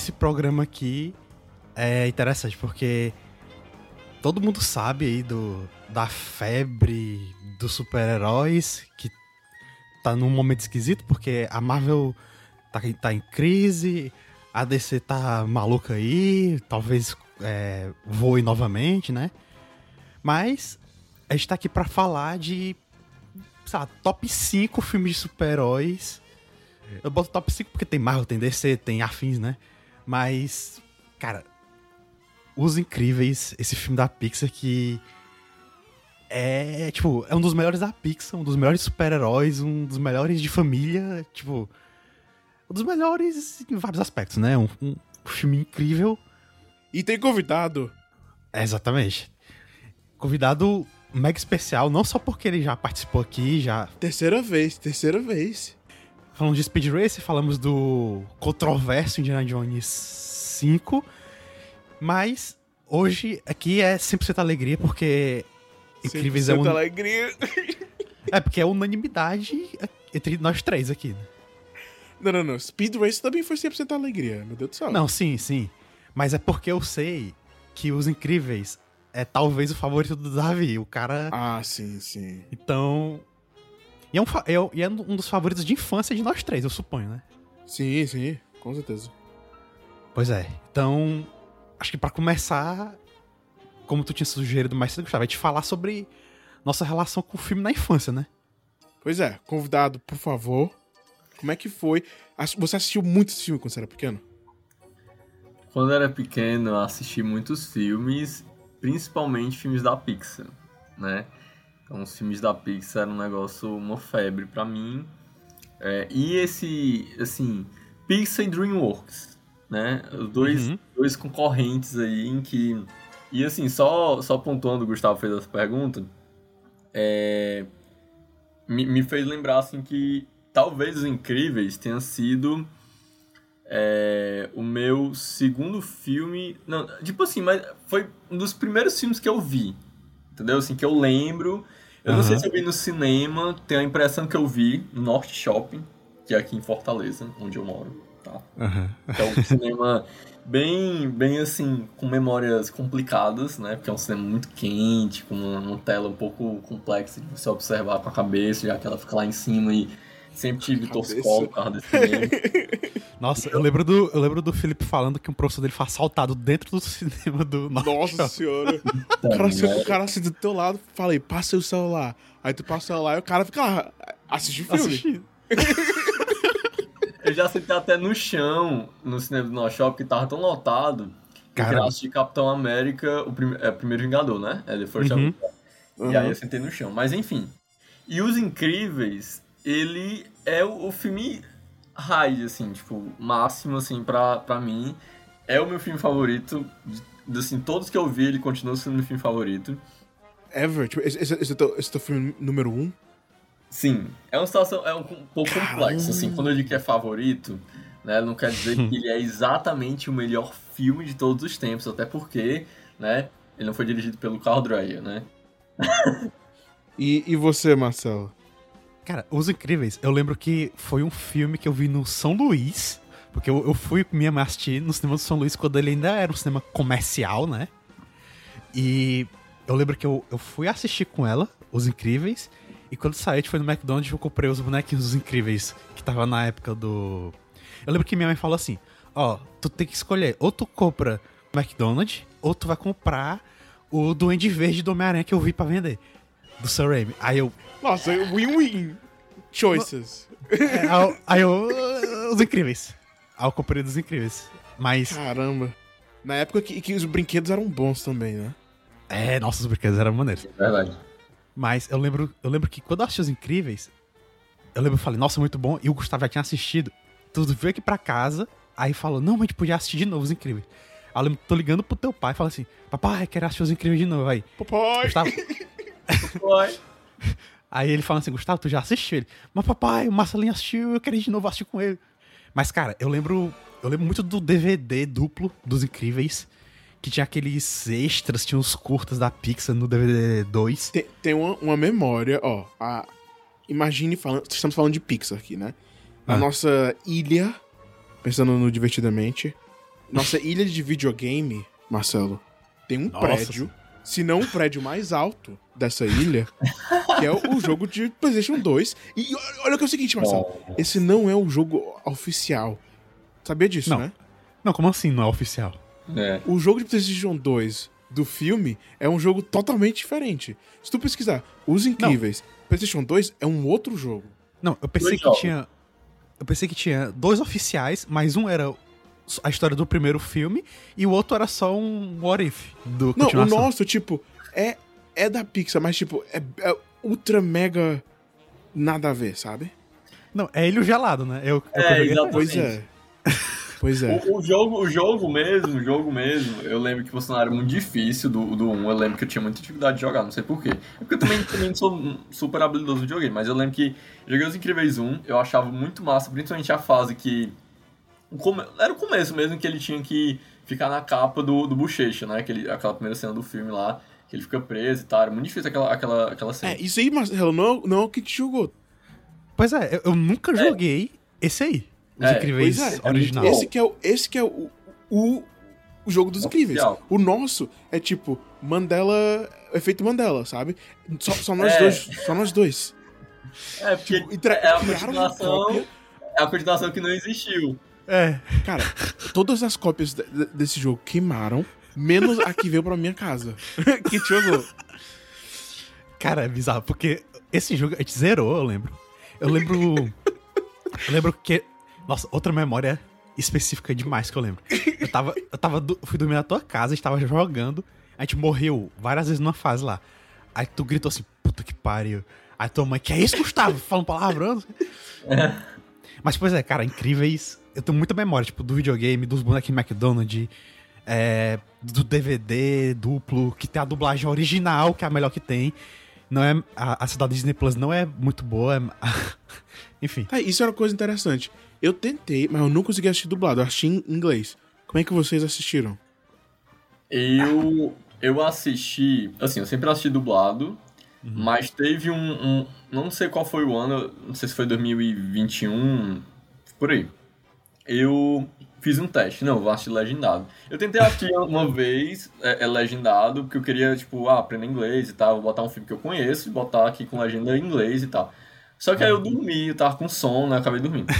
esse programa aqui é interessante porque todo mundo sabe aí do, da febre dos super-heróis que tá num momento esquisito porque a Marvel tá, tá em crise, a DC tá maluca aí, talvez é, voe novamente, né? Mas a gente tá aqui pra falar de, sei lá, top 5 filmes de super-heróis. Eu boto top 5 porque tem Marvel, tem DC, tem afins, né? Mas, cara, Os Incríveis, esse filme da Pixar que é, tipo, é um dos melhores da Pixar, um dos melhores super-heróis, um dos melhores de família, tipo, um dos melhores em vários aspectos, né? Um, um filme incrível. E tem convidado. É, exatamente. Convidado mega especial, não só porque ele já participou aqui, já. Terceira vez, terceira vez. Falamos de Speed Race, falamos do controverso Indiana Jones 5. Mas hoje aqui é 100% alegria, porque Incríveis é un... alegria. É, porque é unanimidade entre nós três aqui, né? Não, não, não. Speed Race também foi 100% alegria, meu Deus do céu. Não, sim, sim. Mas é porque eu sei que Os Incríveis é talvez o favorito do Davi. O cara. Ah, sim, sim. Então. E é um, é, é um dos favoritos de infância de nós três, eu suponho, né? Sim, sim, com certeza. Pois é. Então, acho que para começar, como tu tinha sugerido mais cedo, Gustavo, é te falar sobre nossa relação com o filme na infância, né? Pois é, convidado, por favor. Como é que foi? Você assistiu muitos filmes quando você era pequeno? Quando eu era pequeno, eu assisti muitos filmes, principalmente filmes da Pixar, né? Então, os filmes da Pixar eram um negócio, uma febre para mim. É, e esse, assim, Pixar e DreamWorks, né? Os dois, uhum. dois concorrentes aí em que... E assim, só, só pontuando, o Gustavo fez essa pergunta, é, me, me fez lembrar, assim, que talvez Os Incríveis tenha sido é, o meu segundo filme. Não, tipo assim, mas foi um dos primeiros filmes que eu vi. Entendeu? Assim, que eu lembro. Eu uhum. não sei se eu vi no cinema, tenho a impressão que eu vi no Norte Shopping, que é aqui em Fortaleza, onde eu moro. Tá? Uhum. Então, um cinema bem, bem assim, com memórias complicadas, né? Porque é um cinema muito quente, com uma, uma tela um pouco complexa de você observar com a cabeça, já que ela fica lá em cima e Sempre tive torcicolo por causa desse cinema. Nossa, eu lembro, do, eu lembro do Felipe falando que um professor dele foi assaltado dentro do cinema do Nossa senhora. o cara, assim, o cara assim do teu lado, falei, passa o celular. Aí tu passa o celular e o cara fica lá, assiste o filme. Assistindo. eu já sentei até no chão no cinema do Norte Shop, que tava tão lotado. Que eu assisti Capitão América, o prim é, Primeiro Vingador, né? É The First uhum. uhum. E aí eu sentei no chão. Mas enfim. E Os Incríveis ele é o, o filme raiz, assim, tipo, máximo, assim, pra, pra mim. É o meu filme favorito. De, assim, todos que eu vi, ele continua sendo meu filme favorito. Ever? Tipo, esse, esse, esse, é teu, esse é teu filme número um? Sim. É uma situação, é um, um pouco complexa, assim. Quando eu digo que é favorito, né, não quer dizer que ele é exatamente o melhor filme de todos os tempos, até porque, né, ele não foi dirigido pelo Carl Dreyer, né? e, e você, Marcelo? Cara, Os Incríveis, eu lembro que foi um filme que eu vi no São Luís, porque eu, eu fui com minha mãe assistir no cinema do São Luís quando ele ainda era um cinema comercial, né? E eu lembro que eu, eu fui assistir com ela, Os Incríveis, e quando saí, a gente foi no McDonald's eu comprei os bonequinhos dos Incríveis, que tava na época do... Eu lembro que minha mãe falou assim, ó, tu tem que escolher, ou tu compra McDonald's, ou tu vai comprar o Duende Verde do Homem-Aranha que eu vi para vender, do Sam Raimi. Aí eu, nossa, win-win choices. É, aí eu. Os incríveis. Ao comprei dos incríveis. Mas. Caramba. Na época que, que os brinquedos eram bons também, né? É, nossa, os brinquedos eram maneiros. Verdade. Mas eu lembro, eu lembro que quando eu assisti Os Incríveis, eu lembro, eu falei, nossa, muito bom. E o Gustavo já tinha assistido. Tudo veio aqui pra casa, aí falou, não, mas a gente podia assistir de novo Os Incríveis. Aí eu lembro, tô ligando pro teu pai e fala assim, papai, quero assistir Os Incríveis de novo. Aí, papai! Gustavo... papai! Aí ele fala assim, Gustavo, tu já assistiu ele? Mas papai, o Marcelinho assistiu, eu quero ir de novo assistir com ele. Mas, cara, eu lembro. Eu lembro muito do DVD duplo dos Incríveis. Que tinha aqueles extras, tinha os curtas da Pixar no DVD 2. Tem, tem uma, uma, memória, ó. A, imagine falando. Estamos falando de Pixar aqui, né? Na ah. nossa ilha, pensando no Divertidamente, nossa ilha de videogame, Marcelo, tem um Nossa. prédio, se não o prédio mais alto dessa ilha, que é o, o jogo de PlayStation 2. E olha- que é o seguinte, Marcelo. Esse não é o jogo oficial. Sabia disso, Não. né? Não, como assim não é oficial? É. O jogo de PlayStation 2 do filme é um jogo totalmente diferente. Se tu pesquisar Os Incríveis, PlayStation 2 é um outro jogo. Não, eu pensei Dois que jogos. tinha. Eu pensei que tinha dois oficiais, mas um era a história do primeiro filme e o outro era só um what if do Não, o nosso, tipo, é, é da Pixar, mas, tipo, é, é ultra mega nada a ver, sabe? Não, é ele o gelado, né? Eu, eu É, exato. Pois é. Pois é. O, o jogo, o jogo mesmo, o jogo mesmo, eu lembro que o era muito difícil do, do 1, eu lembro que eu tinha muita dificuldade de jogar, não sei porquê. É porque eu também, também não sou um super habilidoso no videogame, mas eu lembro que joguei Os Incríveis 1, eu achava muito massa, principalmente a fase que... Era o começo mesmo, que ele tinha que ficar na capa do, do Bochecha, né? Aquele, aquela primeira cena do filme lá, que ele fica preso e tal, era muito difícil aquela, aquela, aquela cena. É, isso aí, Marcelo, não, não é o que te jogou. Pois é, eu, eu nunca joguei esse aí. Os É, Incríveis Pois é, original. Esse que é o, esse que é o, o, o jogo dos incríveis. Oficial. O nosso é tipo Mandela, efeito Mandela, sabe? Só, só nós É. dois, só nós dois. É, porque Tipo, é a continuação, é a continuação que não existiu. É. Cara, todas as cópias de- de- desse jogo queimaram, menos a que veio pra minha casa. que jogou. Cara, é bizarro, porque esse jogo a gente zerou, eu lembro. Eu lembro. eu lembro que. Nossa, outra memória específica demais que eu lembro. Eu tava. Eu tava. do- fui dormir na tua casa, a gente tava jogando. A gente morreu várias vezes numa fase lá. Aí tu gritou assim, puta que pariu. Aí tua mãe, que é isso, Gustavo? Falando palavrão. Mas, pois é, cara, incríveis. Eu tenho muita memória, tipo, do videogame, dos bonequinhos McDonald's, é, do DVD duplo, que tem a dublagem original, que é a melhor que tem. Não é, a, a cidade Disney Plus não é muito boa. é- enfim. Tá, isso era uma coisa interessante. Eu tentei, mas eu não consegui assistir dublado. Eu assisti em inglês. Como é que vocês assistiram? Eu, eu assisti, assim, eu sempre assisti dublado, mas teve um, um- não sei qual foi o ano, não sei se foi 2021, por aí. Eu fiz um teste, não, vou assistir legendado. Eu tentei assistir uma vez é, é legendado, porque eu queria, tipo, ah, aprender inglês e tal, vou botar um filme que eu conheço e botar aqui com legenda em inglês e tal. Só que aí eu dormi, eu tava com sono, né, eu acabei dormindo.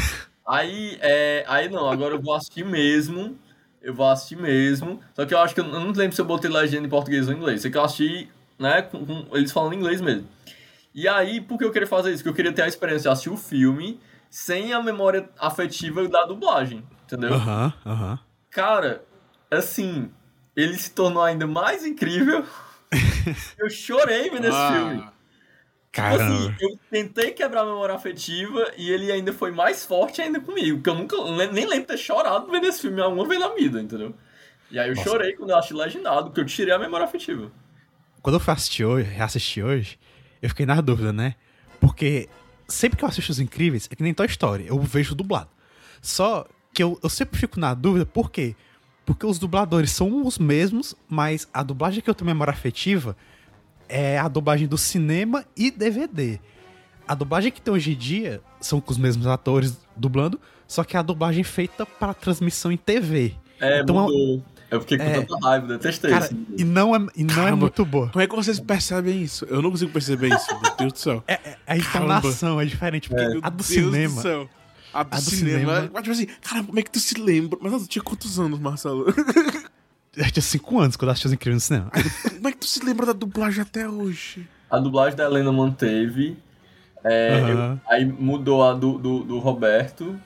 Aí, é, aí não, agora eu vou assistir mesmo. Eu vou assistir mesmo. Só que eu acho que eu eu não lembro se eu botei legenda em português ou em inglês. Sei que eu assisti, né, com, com eles falando inglês mesmo. E aí, por que eu queria fazer isso? Porque eu queria ter a experiência de assistir o filme sem a memória afetiva da dublagem. Entendeu? Aham, aham. Cara, assim, ele se tornou ainda mais incrível. eu chorei vendo esse filme. Tipo Caramba. assim, eu tentei quebrar a memória afetiva e ele ainda foi mais forte ainda comigo. Porque eu nunca, nem lembro de ter chorado vendo esse filme alguma vez na vida, entendeu? E aí eu Nossa. chorei quando eu assisti legendado, porque eu tirei a memória afetiva. Quando eu fui assistir hoje, reassistir hoje, eu fiquei na dúvida, né? Porque sempre que eu assisto Os Incríveis, é que nem Toy Story, eu vejo dublado. Só que eu, eu sempre fico na dúvida, por quê? Porque os dubladores são os mesmos, mas a dublagem que eu tenho memória afetiva é a dublagem do cinema e DVD. A dublagem que tem hoje em dia são com os mesmos atores dublando, só que é a dublagem feita para transmissão em TV. É, Então, mudou. Eu fiquei com é- tanta raiva, detestei Cara, esse e não é, e não é muito boa. Como é que vocês percebem isso? Eu não consigo perceber isso, meu Deus do céu. É, é- a entonação é diferente, porque Meu a do Deus cinema. Do céu. A do, A do cinema. cinema- Mas, tipo assim, cara, como é que tu se lembra? Mas tu tinha quantos anos, Marcelo? Eu tinha 5 anos quando eu assisti Os Incríveis no cinema. como é que tu se lembra da dublagem até hoje? A dublagem da Helena manteve. é, Aham. eu- aí mudou a do, do, do Roberto.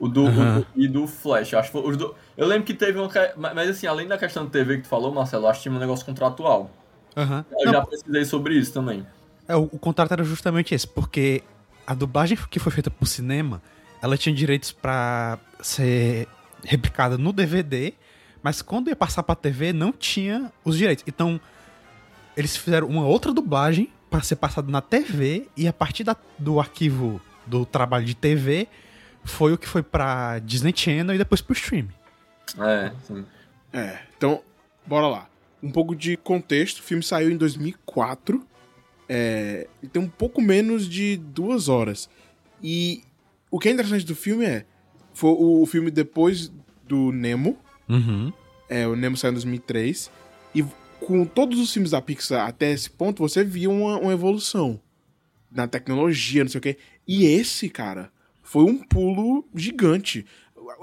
O do, o Aham. do- e do Flash. Acho que do- eu lembro que teve uma. Mas assim, além da questão de TV que tu falou, Marcelo, acho que tinha um negócio contratual. Aham. Eu Não, já pesquisei sobre isso também. é, o, o contrato era justamente esse, porque a dublagem que foi feita pro cinema, ela tinha direitos pra ser replicada no DVD, mas quando ia passar pra TV não tinha os direitos. Então, eles fizeram uma outra dublagem pra ser passada na TV e a partir da- do arquivo do trabalho de TV foi o que foi pra Disney Channel e depois pro stream. É, sim. É, então, bora lá. Um pouco de contexto. O filme saiu em 2004. É, e tem um pouco menos de duas horas. E o que é interessante do filme é... Foi o filme depois do Nemo. Uhum. É, o Nemo saiu em 2003. E com todos os filmes da Pixar até esse ponto, você via uma, uma evolução na tecnologia, não sei o quê. E esse, cara, foi um pulo gigante.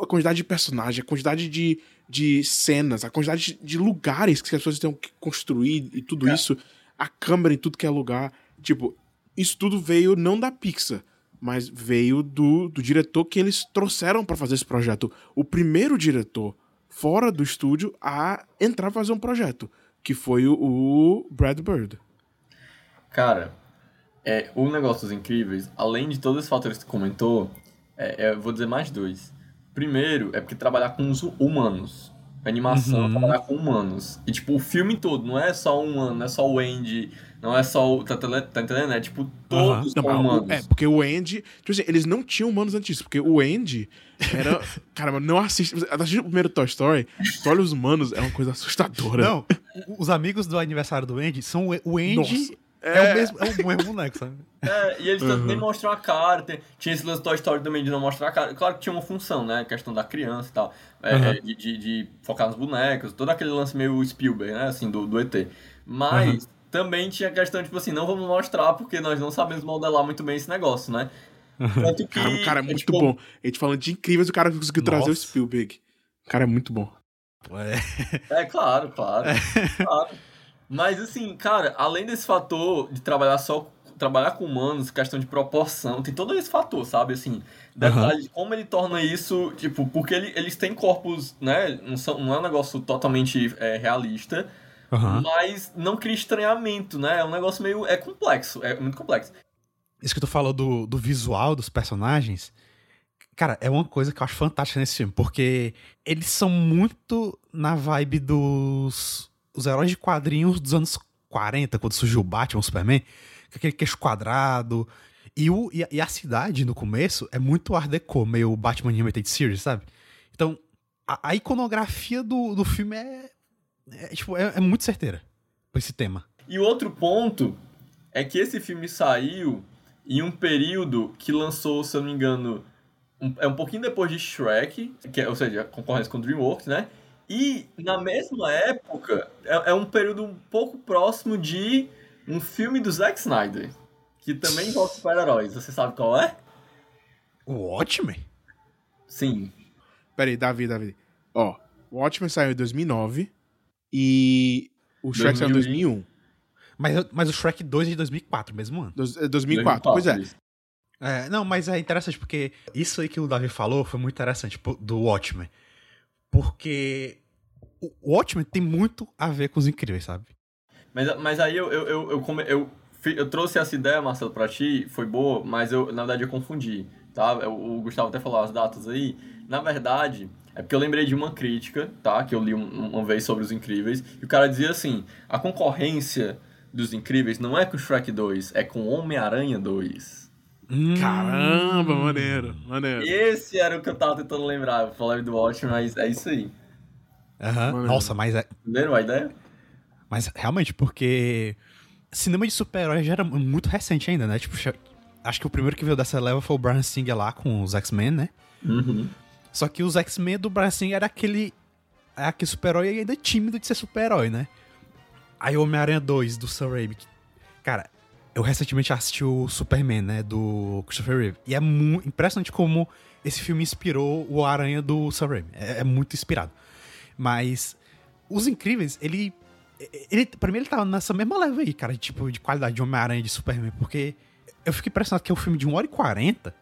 A quantidade de personagens, a quantidade de, de cenas, a quantidade de lugares que as pessoas têm que construir e tudo É. isso, a câmera em tudo que é lugar. Tipo, isso tudo veio não da Pixar, mas veio do, do diretor que eles trouxeram pra fazer esse projeto. O primeiro diretor fora do estúdio a entrar pra fazer um projeto, que foi o, o Brad Bird. Cara, é, o negócio dos incríveis, além de todos os fatores que tu comentou, é, é, eu vou dizer mais dois. Primeiro, é porque trabalhar com os humanos. Animação, Uhum. trabalhar com humanos. E, tipo, o filme todo, não é só um humano, não é só o Andy, não é só o. Tá, tele- tá entendendo? É tipo, todos Não, são mas o- humanos. é, porque o Andy. Tipo assim, eles não tinham humanos antes disso, porque o Andy era. cara, mas não assiste. Assiste o primeiro Toy Story, tu olha os humanos, é uma coisa assustadora. Não, os amigos do aniversário do Andy são o- o Andy. Nossa, É, o mesmo, é o mesmo boneco, sabe? É, e eles Uhum. nem mostram a cara. tem- tinha esse lance do Toy Story também de não mostrar a cara. Claro que tinha uma função, né? A questão da criança e tal. É, Uhum. é, de, de, de focar nos bonecos. Todo aquele lance meio Spielberg, né? Assim, do, do ET. Mas Uhum. também tinha a questão, tipo assim, não vamos mostrar porque nós não sabemos modelar muito bem esse negócio, né? Tanto que, Cara, o cara é muito tipo, bom. A gente falando de incríveis, o cara conseguiu trazer o Nossa. Spielberg. O cara é muito bom. É. É, claro, claro. claro. Mas assim, cara, além desse fator de trabalhar só trabalhar com humanos, questão de proporção, tem todo esse fator, sabe? Assim, detalhe de como ele torna isso, tipo, porque ele- eles têm corpos, né? Não, são, não é um negócio totalmente é, realista, Aham. mas não cria estranhamento, né? É um negócio meio. É complexo, é muito complexo. Isso que tu falou do, do visual dos personagens, cara, é uma coisa que eu acho fantástica nesse filme, porque eles são muito na vibe dos os heróis de quadrinhos dos anos 40, quando surgiu o Batman, o Superman, com aquele queixo quadrado. E, o, e, a, e a cidade, no começo, é muito Art Deco, meio Batman Animated Series, sabe? Então, a, a iconografia do, do filme é, é, tipo, é, é muito certeira pra esse tema. E outro ponto é que esse filme saiu em um período que lançou, se eu não me engano, um- é um pouquinho depois de Shrek, que é, ou seja, concorrência com DreamWorks, né? E na mesma época, é, é um período um pouco próximo de um filme do Zack Snyder, que também envolve super-heróis. Você sabe qual é? O Watchmen? Sim. Pera aí, Davi, Davi. Ó, o Watchmen saiu em 2009 e o Shrek saiu em 2001. Mas, mas o Shrek 2 é de 2004, mesmo ano. Dois- é 2004, pois é. isso. É, não, mas é interessante porque isso aí que o Davi falou foi muito interessante do Watchmen. Porque o Watchmen tem muito a ver com os incríveis, sabe? Mas, mas aí eu, eu, eu, eu, come- eu, eu trouxe essa ideia, Marcelo, pra ti, foi boa, mas eu, na verdade, eu confundi, tá? O, o Gustavo até falou as datas aí. Na verdade, é porque eu lembrei de uma crítica, tá? Que eu li um- uma vez sobre os Incríveis, e o cara dizia assim, a concorrência dos Incríveis não é com Shrek 2, é com Homem-Aranha 2. Hum. Caramba, maneiro, maneiro. Esse era o que eu tava tentando lembrar. Eu falei do Watchmen, mas é isso aí. Aham. Maneiro. Nossa, mas, é, Entenderam a ideia? mas realmente, porque cinema de super-herói já era muito recente ainda, né? Tipo, acho que o primeiro que veio dessa leva foi o Brian Singer lá com os X-Men, né? Uhum. Só que os X-Men do Brian Singer era aquele, é aquele super-herói ainda tímido de ser super-herói, né? Aí o Homem-Aranha 2 do Sam Raimi. que- Cara, eu recentemente assisti o Superman, né? Do Christopher Reeve. E é impressionante como esse filme inspirou o Aranha do Sam Raimi. É, é muito inspirado. Mas Os Incríveis, ele... ele pra mim, ele tava nessa mesma leva aí, cara. Tipo, de qualidade de Homem-Aranha de Superman. Porque eu fico impressionado que é um filme de 1 hora e 40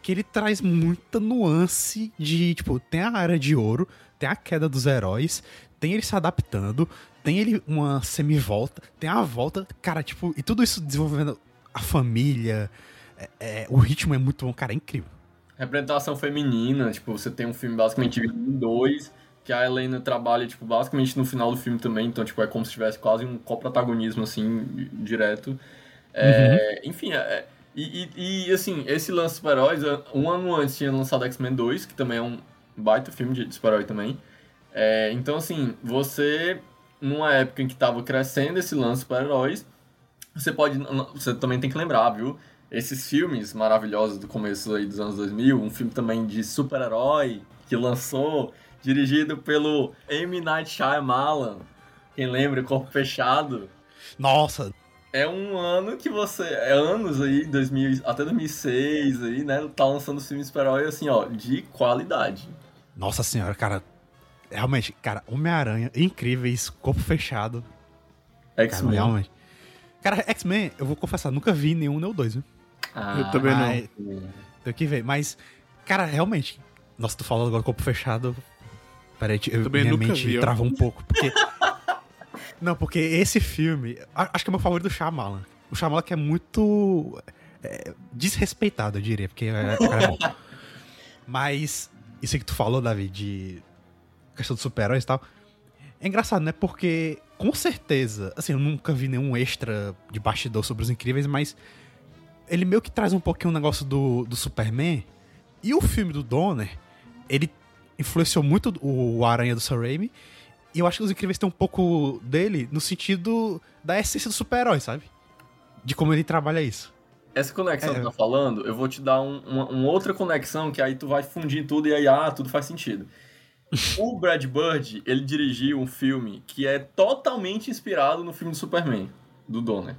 que ele traz muita nuance de, tipo, tem a área de ouro, tem a queda dos heróis, tem ele se adaptando, tem ele uma semivolta, tem a volta, cara, tipo, e tudo isso desenvolvendo a família, é- é, o ritmo é muito bom, cara, é incrível. Representação feminina, tipo, você tem um filme basicamente em dois, que a Helena trabalha, tipo, basicamente no final do filme também, então, tipo, é como se tivesse quase um coprotagonismo, assim, direto. É, Enfim, é- e, e, e, assim, esse lance de super-heróis, um ano antes tinha lançado X-Men 2, que também é um baita filme de super-herói também. É, então, assim, você, numa época em que tava crescendo esse lance de super-heróis, você pode, você também tem que lembrar, viu? Esses filmes maravilhosos do começo aí dos anos 2000, um filme também de super-herói, que lançou, dirigido pelo M. Night Shyamalan. Quem lembra, Corpo Fechado. Nossa, É um ano que você. É anos aí, 2000, até 2006 aí, né? Tá lançando filme de super-herói, assim, ó, de qualidade. nossa senhora, cara. Realmente, cara, Homem-Aranha, incríveis, corpo fechado. Cara, X-Men. realmente. Cara, X-Men, eu vou confessar, nunca vi nenhum nem o dois, viu? Ah, Eu também não. Tenho que ver. Mas, cara, realmente. Nossa, tu falou agora corpo fechado. Peraí, eu, Também minha nunca mente vi, travou um pouco. Porque. Não, porque esse filme. Acho que é meu favorito do Shyamalan. O Shyamalan que é muito. é, desrespeitado, eu diria, porque é, o cara é bom. Mas, isso aí que tu falou, Davi, de questão de super-heróis e tal. É engraçado, né? Porque, com certeza, assim, eu nunca vi nenhum extra de bastidor sobre os incríveis, mas ele meio que traz um pouquinho o negócio do, do Superman. E o filme do Donner, ele influenciou muito o Aranha do Sam Raimi. E eu acho que os incríveis têm um pouco dele no sentido da essência do super-herói, sabe? De como ele trabalha isso. Essa conexão É. que tu tá falando, eu vou te dar um- uma, uma outra conexão que aí tu vai fundir tudo e aí, ah, tudo faz sentido. O Brad Bird, ele dirigiu um filme que é totalmente inspirado no filme do Superman, do Donner.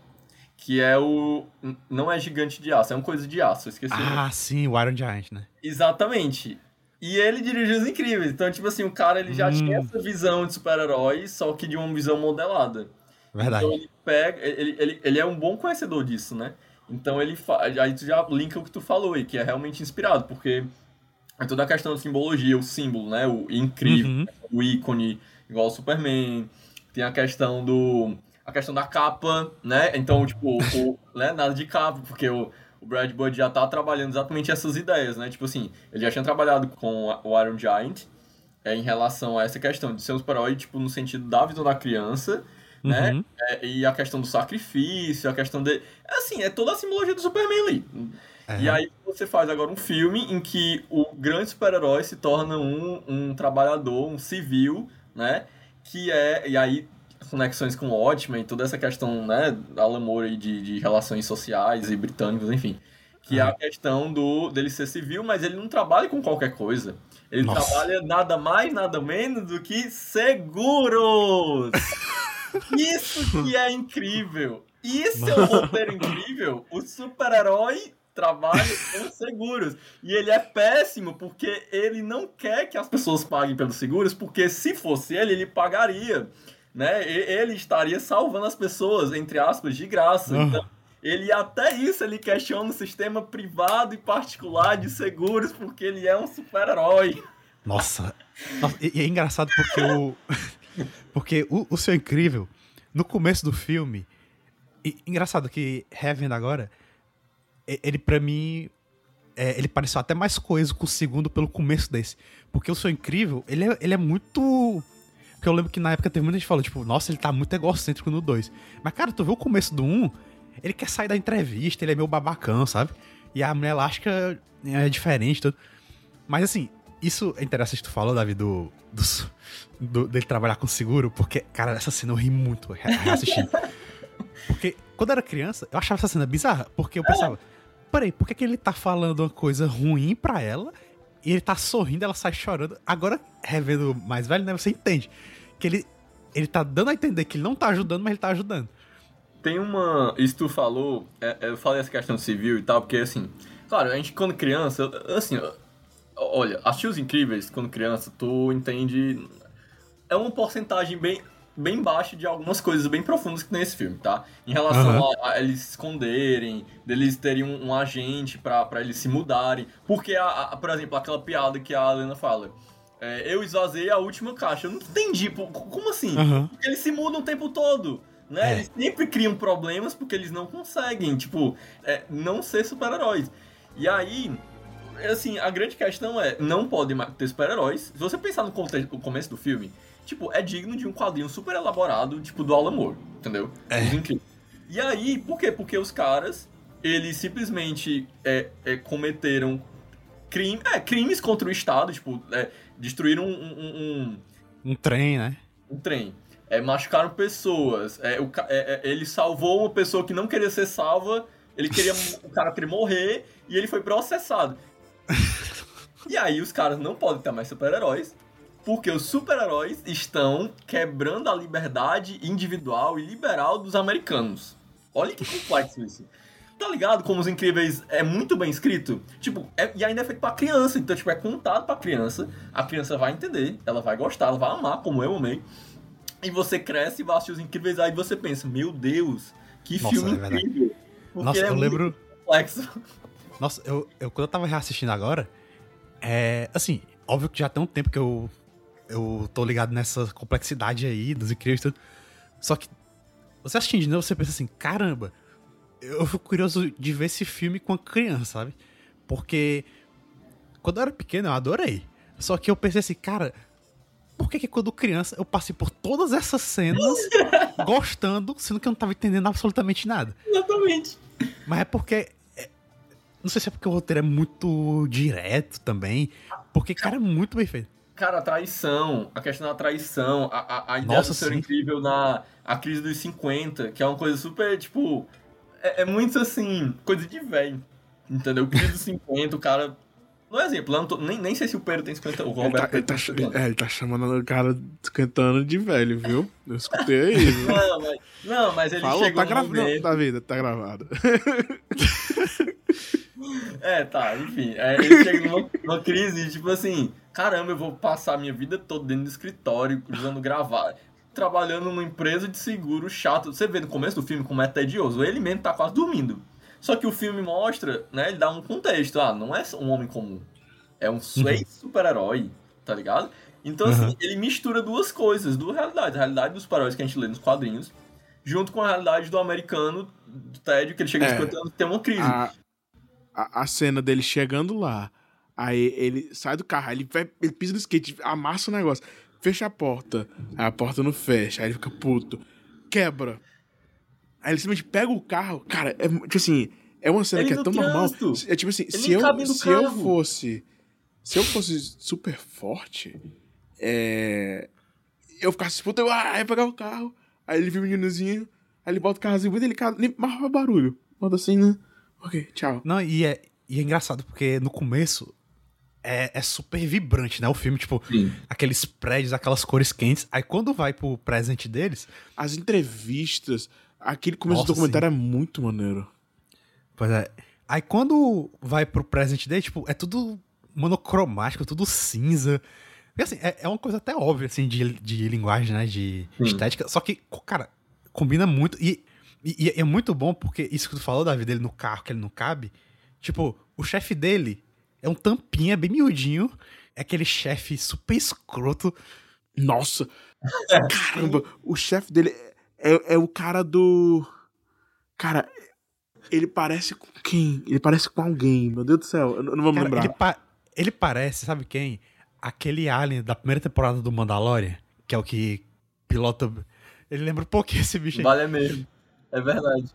Que é o. Não é Gigante de Aço, é uma coisa de aço, eu esqueci. Ah, sim, o Iron Giant, né? Exatamente. E ele dirigiu os incríveis. Então, tipo assim, o cara ele já Hum. tinha essa visão de super-herói, só que de uma visão modelada. Verdade. Então ele pega. Ele, ele, ele é um bom conhecedor disso, né? Então ele faz. Aí tu já linka o que tu falou aí, que é realmente inspirado, porque é toda a questão da simbologia, o símbolo, né? O incrível, Uhum. o ícone, igual o Superman. Tem a questão do. A questão da capa, né? Então, tipo, o, né? nada de capa, porque o, o Brad Bird já tá trabalhando exatamente essas ideias, né? Tipo assim, ele já tinha trabalhado com o Iron Giant é, em relação a essa questão de ser um super-herói, tipo, no sentido da visão da criança, né? Uhum. É, e a questão do sacrifício, a questão de. É assim, é toda a simbologia do Superman ali. É. E aí você faz agora um filme em que o grande super-herói se torna um, um trabalhador, um civil, né? Que é. E aí, conexões com o Watchmen, toda essa questão, né, Alan Moore aí de, de relações sociais e britânicos, enfim. Que é a questão do dele ser civil, mas ele não trabalha com qualquer coisa. Ele Nossa. trabalha nada mais, nada menos do que seguros! Isso que é incrível! Isso é um roteiro incrível! O super-herói trabalha com seguros. E ele é péssimo porque ele não quer que as pessoas paguem pelos seguros, porque se fosse ele, ele pagaria. Né? Ele estaria salvando as pessoas, entre aspas, de graça. Ah. Então, ele até isso ele questiona o sistema privado e particular de seguros, porque ele é um super-herói. Nossa. Nossa, E, e é engraçado porque o. porque o, o seu incrível, no começo do filme. E- engraçado que, revendo agora, ele pra mim. é, ele pareceu até mais coeso com o segundo pelo começo desse. Porque o seu incrível, ele é, ele é muito. Porque eu lembro que na época teve muita gente falando, tipo, nossa, ele tá muito egocêntrico no 2. Mas, cara, tu vê o começo do 1, ele quer sair da entrevista, ele é meio babacão, sabe? E a mulher elástica é diferente, tudo. Mas assim, isso é interessante que tu falou, Davi, do, do, do- dele trabalhar com seguro, porque, cara, essa cena eu ri muito re- reassistindo. porque quando eu era criança, eu achava essa cena bizarra, porque eu pensava, peraí, por que, que ele tá falando uma coisa ruim pra ela e ele tá sorrindo, ela sai chorando? Agora, revendo mais velho, né, você entende que ele, ele tá dando a entender que ele não tá ajudando, mas ele tá ajudando. Tem uma. Isso tu falou, é, é, eu falei essa questão civil e tal, porque assim, claro, a gente quando criança, assim, olha, assistir os incríveis quando criança, tu entende. É uma porcentagem bem, bem baixa de algumas coisas bem profundas que tem nesse filme, tá? Em relação Aham. a, a eles se esconderem, deles terem um, um agente pra, pra eles se mudarem. Porque, a, a- por exemplo, aquela piada que a Helena fala. é, eu esvaziei a última caixa. Eu não entendi. pô, como assim? Aham. Porque eles se mudam o tempo todo. Né? É. Eles sempre criam problemas porque eles não conseguem, tipo, é, não ser super-heróis. E aí, assim, a grande questão é, não podem ter super-heróis. Se você pensar no, conte- no começo do filme, tipo, é digno de um quadrinho super elaborado, tipo, do Alan Moore, entendeu? É. Incríveis. E aí, por quê? Porque os caras, eles simplesmente é, é, cometeram crime, é, crimes contra o Estado, tipo, é, destruíram um- um- um Um trem, né? um trem. É, machucaram pessoas. É, o, é, é, ele salvou uma pessoa que não queria ser salva. Ele queria. o cara queria morrer e ele foi processado. E aí os caras não podem ter mais super-heróis, porque os super-heróis estão quebrando a liberdade individual e liberal dos americanos. Olha que complexo isso. Tá ligado como os incríveis é muito bem escrito? Tipo, é, e ainda é feito pra criança. Então, tipo, é contado pra criança. A criança vai entender, ela vai gostar, ela vai amar, como eu amei. E você cresce e vai assistir os incríveis, aí você pensa, meu Deus, que Nossa, filme é incrível. Nossa, é eu lembro. complexo. Nossa, eu, eu quando eu tava reassistindo agora, é. Assim, óbvio que já tem um tempo que eu. Eu tô ligado nessa complexidade aí dos incríveis e tudo. Só que você assistindo novo, você pensa assim, caramba, eu fico curioso de ver esse filme com a criança, sabe? Porque quando eu era pequeno, eu adorei. Só que eu pensei assim, cara, por que, que quando criança eu passei por todas essas cenas gostando, sendo que eu não tava entendendo absolutamente nada? Exatamente. Mas é porque. é- Não sei se é porque o roteiro é muito direto também. Porque, cara, é muito bem feito. Cara, a traição, a questão da traição, a, a, a ideia Nossa, do ser incrível na a crise dos 50, que é uma coisa super, tipo. É, é muito assim, coisa de velho. Entendeu? Crise dos 50, o cara. Não é exemplo, não tô- nem, nem sei se o Pedro tem 50. O Ele Roberto tá, ele, tá, 50 anos. é, ele tá chamando o cara de 50 anos de velho, viu? Eu escutei aí. Não, mas, não, mas ele Falou, chegou tá gravado. momento- Tá vida, tá gravado. É, tá, enfim. É, ele chega numa, numa crise, tipo assim, caramba, eu vou passar a minha vida toda dentro do escritório, usando gravar, trabalhando numa empresa de seguro chato. Você vê no começo do filme como é tedioso. Ele mesmo tá quase dormindo. Só que o filme mostra, né? Ele dá um contexto. Ah, não é um homem comum. É um super-herói, tá ligado? Então, assim, Uhum. ele mistura duas coisas, duas realidades. A realidade dos super-heróis que a gente lê nos quadrinhos, junto com a realidade do americano, do tédio, que ele chega É. de 50 anos e tem uma crise. A, a, a cena dele chegando lá, aí ele sai do carro, aí ele, vai, ele pisa no skate, amassa o negócio, fecha a porta, aí a porta não fecha, aí ele fica puto, quebra. Aí ele simplesmente pega o carro, cara, é tipo assim, é uma cena Ele que é tão trânsito. normal. É tipo assim, Ele se eu, se eu fosse. Se eu fosse super forte, é. Eu ficasse puta, eu ah, ia pegar o carro. Aí ele viu o meninozinho, aí ele bota o carrozinho muito delicado, nem mais faz barulho. Bota assim, né? Ok, tchau. Não, e é, e é engraçado porque no começo é, é super vibrante, né? O filme, tipo, Sim. aqueles prédios, aquelas cores quentes. Aí quando vai pro presente deles, As entrevistas, aquele começo Nossa, do documentário é muito maneiro. Pois é. Aí quando vai pro presente dele, tipo, é tudo monocromático, tudo cinza. E assim, é, é uma coisa até óbvia, assim, de, de linguagem, né? De Sim. estética. Só que, cara, combina muito. E, e, e é muito bom porque isso que tu falou da vida dele no carro, que ele não cabe. Tipo, o chefe dele é um tampinha bem miudinho. É aquele chefe super escroto. Nossa! Caramba, o chefe dele é, é- o cara do. Cara, ele parece com quem? Ele parece com alguém, meu Deus do céu, eu não vou me Cara, lembrar. ele, pa- ele parece, sabe quem? Aquele alien da primeira temporada do Mandalorian, que é o que pilota. Ele lembra um pouquinho esse bicho aí. Vale mesmo. É verdade.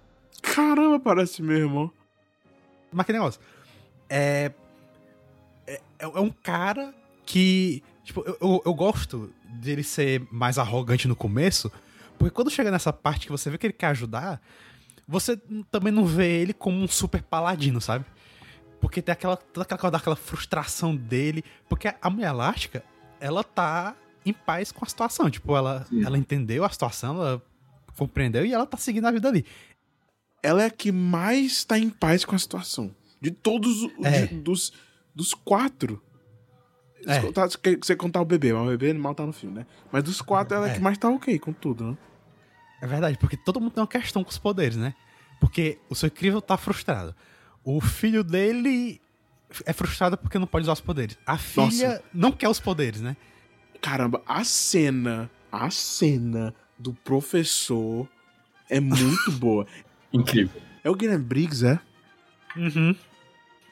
Caramba, parece mesmo. Mas que negócio. É, é. É um cara que. Tipo, eu, eu, eu gosto dele ser mais arrogante no começo, porque quando chega nessa parte que você vê que ele quer ajudar, você também não vê ele como um super paladino, sabe? Porque tem aquela, toda aquela, aquela frustração dele. Porque a mulher elástica, ela tá em paz com a situação. Tipo, ela, Sim. ela entendeu a situação, ela compreendeu e ela tá seguindo a vida ali. Ela é a que mais tá em paz com a situação. De todos os. É. de- dos, dos quatro. É. Contar- você contar o bebê, mas o bebê mal tá no filme, né? Mas dos quatro, ela é É. que mais tá ok com tudo, né? É verdade, porque todo mundo tem uma questão com os poderes, né? Porque o seu incrível tá frustrado. O filho dele é frustrado porque não pode usar os poderes. A filha não quer os poderes, né? Caramba, a cena. A cena do professor é muito boa. Incrível. É o Guilherme Briggs, é? Uhum.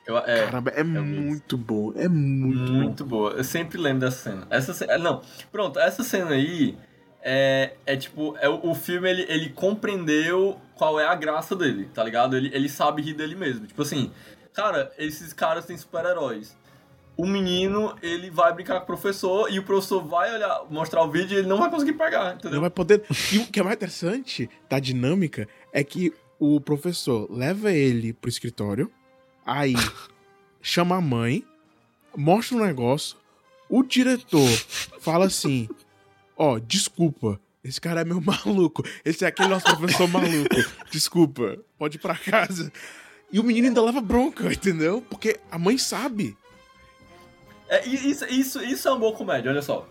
Eu, é, Caramba, é, mesmo. muito bom. É muito, muito boa. Eu sempre lembro dessa cena. Essa cena. Não, pronto, essa cena aí é, é tipo. É, o o filme ele, ele compreendeu qual é a graça dele, tá ligado? Ele, ele sabe rir dele mesmo. Tipo assim, cara, esses caras têm super-heróis. O menino, ele vai brincar com o professor e o professor vai olhar, mostrar o vídeo e ele não vai conseguir pegar, entendeu? Não vai poder. E o que é mais interessante da dinâmica é que o professor leva ele pro escritório, aí chama a mãe, mostra um negócio, o diretor fala assim: Ó, desculpa, esse cara é meu maluco. Esse é aquele nosso professor maluco. Desculpa, pode ir pra casa. E o menino ainda leva bronca, entendeu? Porque a mãe sabe. É, isso, isso, isso é uma boa comédia, olha só.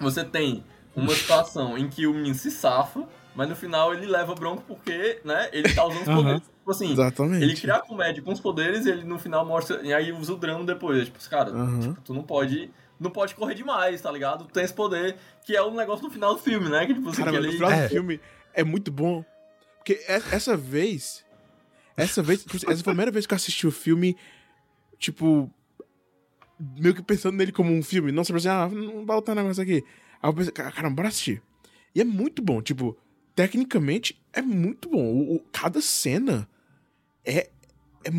Você tem uma situação em que o menino se safa, mas no final ele leva bronco porque, né, ele tá usando os poderes. Tipo assim, Exatamente. ele cria a comédia com os poderes e ele no final mostra. E aí usa o drama depois. Tipo, cara, Uhum. tipo, tu não pode. Não pode correr demais, tá ligado? Tu tem esse poder, que é o negócio no final do filme, né? Que tipo assim, Cara, que mas no ele. final É. do filme é muito bom. Porque e- essa vez. Essa vez. Essa foi a primeira vez que eu assisti o filme, tipo. Meio que pensando nele como um filme. Não, sobre assim, ah, não vai botar um negócio aqui. Aí eu pensei, "Ca- caramba, bora assistir. E é muito bom. Tipo, tecnicamente é muito bom. O, o- cada cena é, é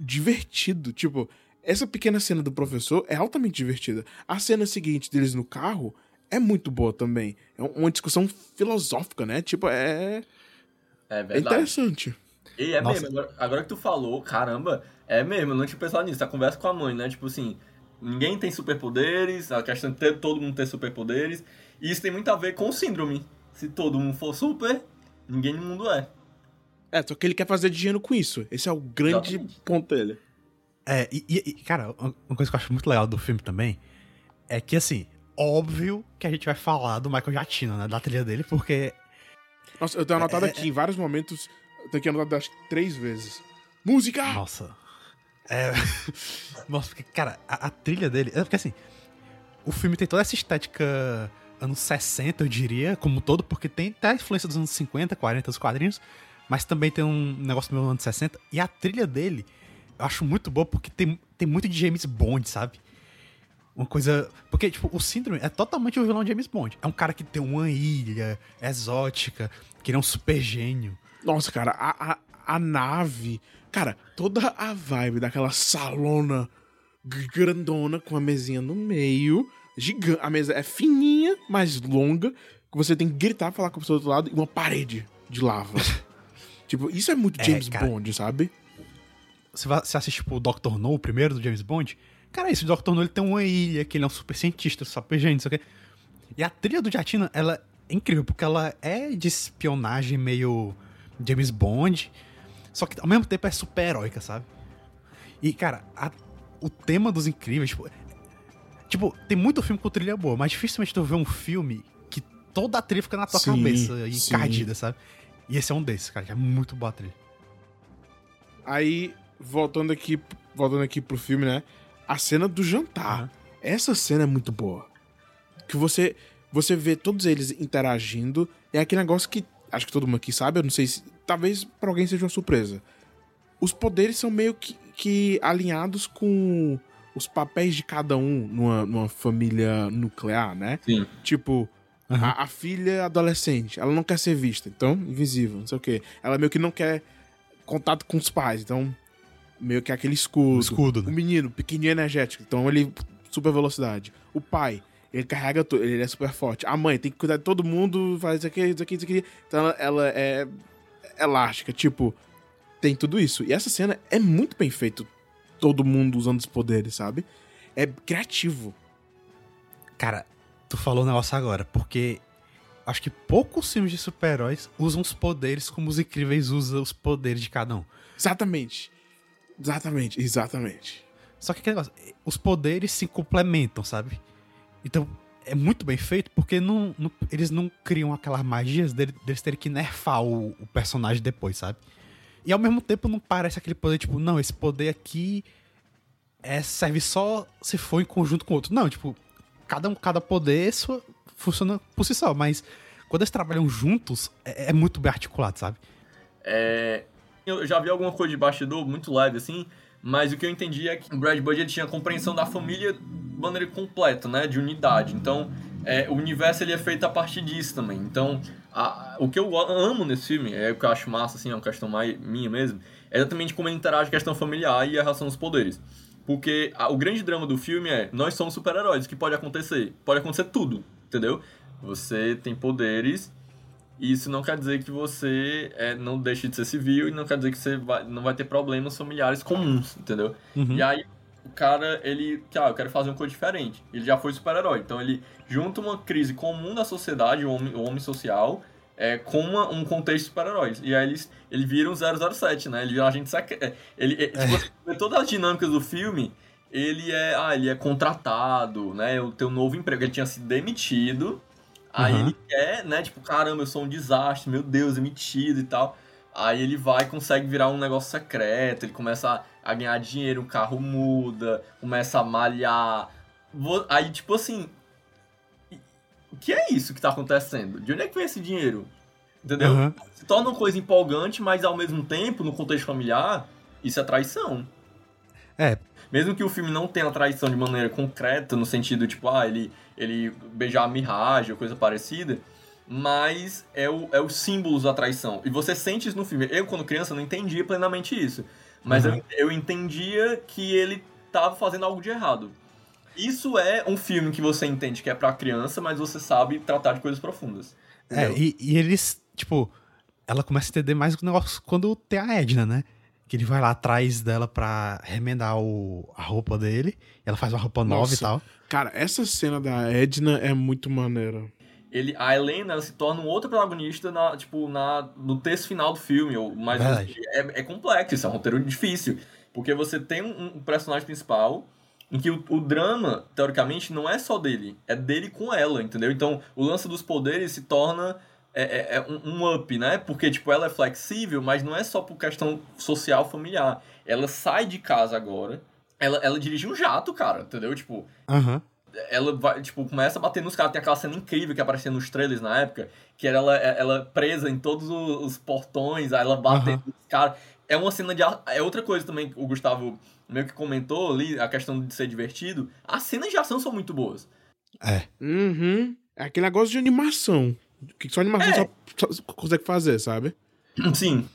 divertido. Tipo, essa pequena cena do professor é altamente divertida. A cena seguinte deles no carro é muito boa também. É um- uma discussão filosófica, né? Tipo, é, É é verdade. interessante. E é Nossa. mesmo, agora, agora que tu falou, caramba, é mesmo, eu não tinha pensado nisso. A conversa com a mãe, né? Tipo assim, ninguém tem superpoderes, a questão de ter, todo mundo ter superpoderes. E isso tem muito a ver com o síndrome. Se todo mundo for super, ninguém no mundo é. É, só que ele quer fazer dinheiro com isso. Esse é o grande Exatamente. ponto dele. É, e, e- cara, uma coisa que eu acho muito legal do filme também é que, assim, óbvio que a gente vai falar do Michael Giacchino, né? Da trilha dele, porque Nossa, eu tenho anotado É, aqui em vários momentos. Eu tenho aqui anotado acho que três vezes. Música! Nossa. É. Nossa, porque, cara, a, a trilha dele. É porque assim. O filme tem toda essa estética anos 60, eu diria, como todo, porque tem até a influência dos anos 50, 40, dos quadrinhos, mas também tem um negócio meio anos 60. E a trilha dele eu acho muito boa porque tem, tem muito de James Bond, sabe? Uma coisa. Porque, tipo, o Síndrome é totalmente o vilão de James Bond. É um cara que tem uma ilha exótica, que ele é um super gênio. Nossa, cara, a, a, a nave. Cara, toda a vibe daquela salona grandona com a mesinha no meio. Gigante. A mesa é fininha, mas longa. Que você tem que gritar, falar com a pessoa do outro lado e uma parede de lava. tipo, isso é muito É, James cara. Bond, sabe? Você, vai, você assiste, tipo, o Dr. No, o primeiro do James Bond. Cara, esse Dr. No ele tem uma ilha, que ele é um super cientista, não sei o quê. E a trilha do Giatina, ela é incrível, porque ela é de espionagem meio James Bond, só que ao mesmo tempo é super heróica, sabe? E, cara, a- o tema dos incríveis, tipo, tipo, tem muito filme com trilha boa, mas dificilmente tu vê um filme que toda a trilha fica na tua Sim, cabeça, encardida, sabe? E esse é um desses, cara, que é muito boa a trilha. Aí, voltando aqui, voltando aqui pro filme, né? A cena do jantar. Aham. Essa cena é muito boa. Que você você vê todos eles interagindo. É aquele negócio que acho que todo mundo aqui sabe, eu não sei se. Talvez pra alguém seja uma surpresa. Os poderes são meio que, que alinhados com os papéis de cada um numa, numa família nuclear, né? Sim. Tipo, Aham. a, a filha adolescente, ela não quer ser vista, então, invisível, não sei o quê. Ela meio que não quer contato com os pais, então, meio que aquele escudo. O escudo, né? O menino, pequenininho energético, então ele, super velocidade. O pai, ele carrega tudo, ele é super forte. A mãe tem que cuidar de todo mundo, faz isso aqui, isso aqui, isso aqui. Então ela, ela é elástica, tipo, tem tudo isso. E essa cena é muito bem feito, todo mundo usando os poderes, sabe? É criativo. Cara, tu falou um negócio agora, porque acho que poucos filmes de super-heróis usam os poderes como os incríveis usam os poderes de cada um. Exatamente. Exatamente, exatamente. Só que aquele negócio, os poderes se complementam, sabe? Então, é muito bem feito porque não, não- eles não criam aquelas magias dele- deles terem que nerfar o, o personagem depois, sabe? E ao mesmo tempo não parece aquele poder, tipo, não, esse poder aqui é, serve só se for em conjunto com outro. Não, tipo, cada, cada poder sua- funciona por si só, mas quando eles trabalham juntos, é, é muito bem articulado, sabe? É, eu já vi alguma coisa de bastidor muito leve assim, mas o que eu entendi é que o Brad Bird tinha compreensão da família maneira completa, né, de unidade. Então, é, o universo ele é feito a partir disso também. Então, a- o que eu amo nesse filme, é o que eu acho massa, assim, é uma questão mais minha mesmo, é exatamente como ele interage a questão familiar e a relação dos poderes. Porque a- o grande drama do filme é, nós somos super-heróis, o que pode acontecer? Pode acontecer tudo, entendeu? Você tem poderes isso não quer dizer que você é, não deixe de ser civil e não quer dizer que você vai, não vai ter problemas familiares comuns, entendeu? Uhum. E aí, o cara, ele, ah, eu quero fazer uma coisa diferente. Ele já foi super-herói. Então ele junta uma crise comum da sociedade, o homem, o homem social, é, com uma, um contexto de super-heróis. E aí eles, ele vira um 007, né? Ele vira um agente secreto. É, ele, é, tipo, é. todas as dinâmicas do filme, ele é, ah, ele é contratado, né? Eu tenho um novo emprego. Ele tinha sido demitido. Aí uhum. ele quer, né? Tipo, caramba, eu sou um desastre, meu Deus, demitido e tal. Aí ele vai e consegue virar um negócio secreto, ele começa a, ganhar dinheiro, o carro muda, começa a malhar. Aí, tipo assim. O que é isso que tá acontecendo? De onde é que vem esse dinheiro? Entendeu? Uhum. Se torna uma coisa empolgante, mas ao mesmo tempo, no contexto familiar, isso é traição. É. Mesmo que o filme não tenha traição de maneira concreta, no sentido, tipo, ah, ele, ele beijar a miragem ou coisa parecida, mas é, o, é os símbolos da traição. E você sente isso no filme. Eu, quando criança, não entendia plenamente isso. Mas uhum. eu, eu entendia que ele estava fazendo algo de errado. Isso é um filme que você entende que é pra criança, mas você sabe tratar de coisas profundas. É, e, e, eles, tipo, ela começa a entender mais o negócio quando tem a Edna, né? Que ele vai lá atrás dela pra remendar o, a roupa dele. ela faz uma roupa Nossa, nova e tal. Cara, essa cena da Edna é muito maneira ele, a Helena se torna um outro protagonista na, tipo, na, no texto final do filme. Ou, mas é, é complexo, isso é um roteiro difícil. Porque você tem um, um personagem principal em que o, o, drama, teoricamente, não é só dele, é dele com ela, entendeu? Então, o lance dos poderes se torna é, é, é um, um, up, né? Porque, tipo, ela é flexível, mas não é só por questão social, familiar. Ela sai de casa agora, ela, ela dirige um jato, cara, entendeu? Tipo, uhum ela vai, tipo, começa a bater nos caras. Tem aquela cena incrível que aparecia nos trailers na época, que era ela, ela presa em todos os portões, aí ela bate uhum. nos caras. É uma cena de. É outra coisa também que o Gustavo meio que comentou ali, a questão de ser divertido. As cenas de ação são muito boas. É. Uhum. É aquele negócio de animação. Que só animação é. só, só consegue fazer, sabe? Sim.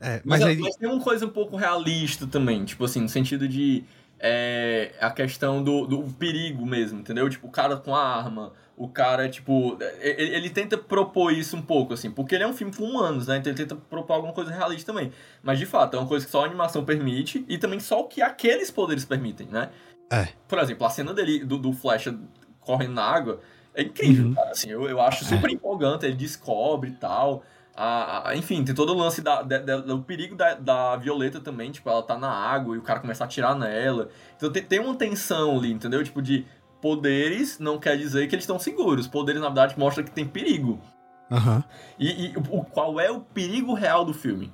É, mas, mas, aí... mas tem uma coisa um pouco realista também, tipo assim, no sentido de é a questão do, do perigo mesmo, entendeu? Tipo, o cara com a arma, o cara, tipo. Ele, ele, tenta propor isso um pouco, assim, porque ele é um filme com humanos, né? Então ele tenta propor alguma coisa realista também. Mas de fato, é uma coisa que só a animação permite e também só o que aqueles poderes permitem, né? É. Por exemplo, a cena dele, do, do Flash correndo na água é incrível, uhum. cara. Assim, eu, eu acho super é. empolgante, ele descobre e tal. A, a, enfim, tem todo o lance da, da, da, do perigo da, da Violeta também, tipo, ela tá na água e o cara começa a atirar nela. Então tem, tem uma tensão ali, entendeu? Tipo, de poderes não quer dizer que eles estão seguros. Poderes, na verdade, mostra que tem perigo. Uhum. E, e o, qual é o perigo real do filme?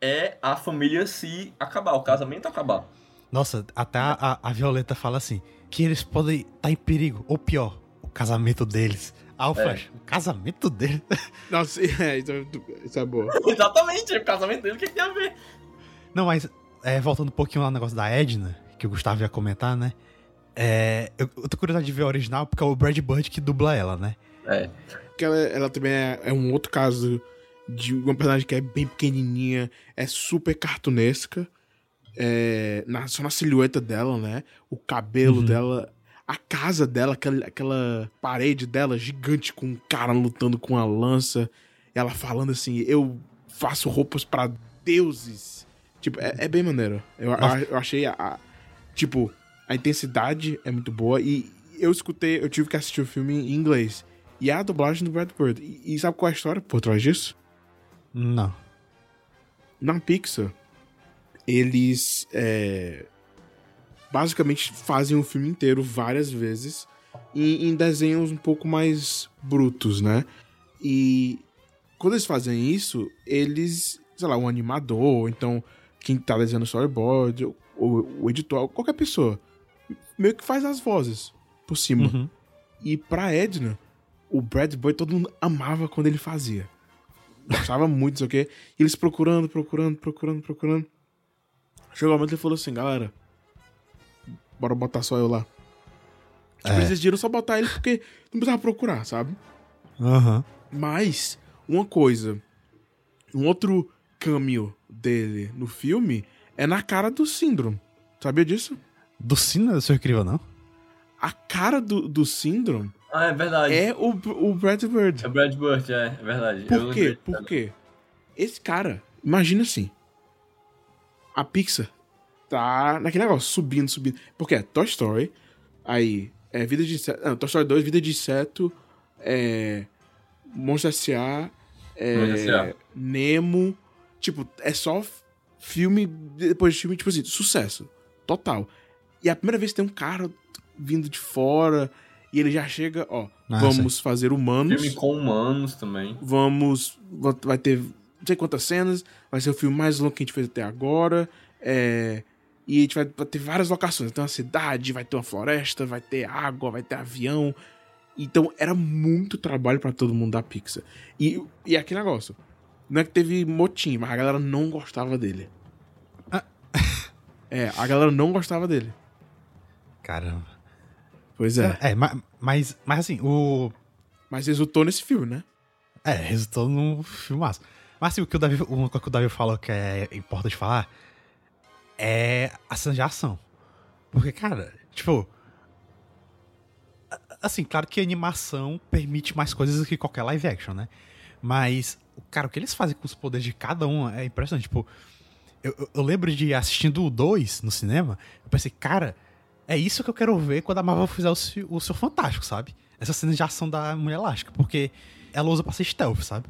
É a família se acabar, o casamento acabar. Nossa, até a, a Violeta fala assim, que eles podem estar tá em perigo, ou pior, o casamento deles. Ah, o Flash, é. o casamento dele. Nossa, é, isso, é, isso é boa. Exatamente, o casamento dele, o que, que tem a ver? Não, mas é, voltando um pouquinho lá no negócio da Edna, que o Gustavo ia comentar, né? É, eu, eu tô curioso de ver a original, porque é o Brad Bird que dubla ela, né? É. Que ela, ela também é, é, um outro caso de uma personagem que é bem pequenininha, é super cartunesca. É, na, só na silhueta dela, né? O cabelo uhum. dela a casa dela, aquela, aquela parede dela gigante com um cara lutando com a lança. Ela falando assim: Eu faço roupas para deuses. Tipo, é, é, bem maneiro. Eu, eu, eu achei a, a, Tipo, a intensidade é muito boa. E eu escutei, eu tive que assistir o filme em inglês. E é a dublagem do Brad Bird. E, e sabe qual é a história por trás disso? Não. Na Pixar, eles. É, basicamente fazem o filme inteiro várias vezes em, em desenhos um pouco mais brutos, né? E quando eles fazem isso, eles, sei lá, um animador, ou então quem tá desenhando storyboard, ou, o editor, qualquer pessoa, meio que faz as vozes por cima. Uhum. E pra Edna, o Brad Boy todo mundo amava quando ele fazia. Gostava muito, não sei o quê. E eles procurando, procurando, procurando, procurando. Chegou um momento ele falou assim, galera, bora botar só eu lá. Tipo, é. eles decidiram só botar ele porque não precisava procurar, sabe? Aham. Uhum. Mas, uma coisa. Um outro cameo dele no filme é na cara do Syndrome. Sabia disso? Do Syndrome, seu incrível, não? A cara do, do Syndrome ah, é verdade. É o, o Brad Bird. É o Brad Bird, é, é verdade. Por Eu quê? Por quê? Esse cara, imagina assim. A Pixar tá naquele negócio, subindo, subindo. Porque é Toy Story, aí é Vida de Inseto. Não, Toy Story 2, Vida de Inseto, é. Monstro S.A., é, Monstro S.A.. Nemo. Tipo, é só filme depois de filme, tipo assim, sucesso. Total. E a primeira vez que tem um cara vindo de fora e ele já chega, ó, Ah, vamos fazer humanos. Filme com humanos também. Vamos. Vai ter não sei quantas cenas. Vai ser o filme mais longo que a gente fez até agora. É, e a gente vai, ter várias locações. Vai ter uma cidade, vai ter uma floresta, vai ter água, vai ter avião. Então era muito trabalho pra todo mundo da Pixar. E, e aquele negócio. Não é que teve motim, mas a galera não gostava dele. Ah. É, a galera não gostava dele. Caramba. Pois é. É, ma- mas, mas assim, o. Mas resultou nesse filme, né? É, resultou num filmaço. Mas assim, o que o Davi, uma coisa que o Davi falou que é importante falar é a cena de ação. Porque, cara, tipo. Assim, claro que a animação permite mais coisas do que qualquer live action, né? Mas, cara, o que eles fazem com os poderes de cada um é impressionante. Tipo, eu, eu- lembro de assistindo o 2 no cinema, eu pensei, cara, é isso que eu quero ver quando a Marvel fizer o, seu- o Fantástico, sabe? Essa cena de ação da Mulher Elástica, porque ela usa pra ser stealth, sabe?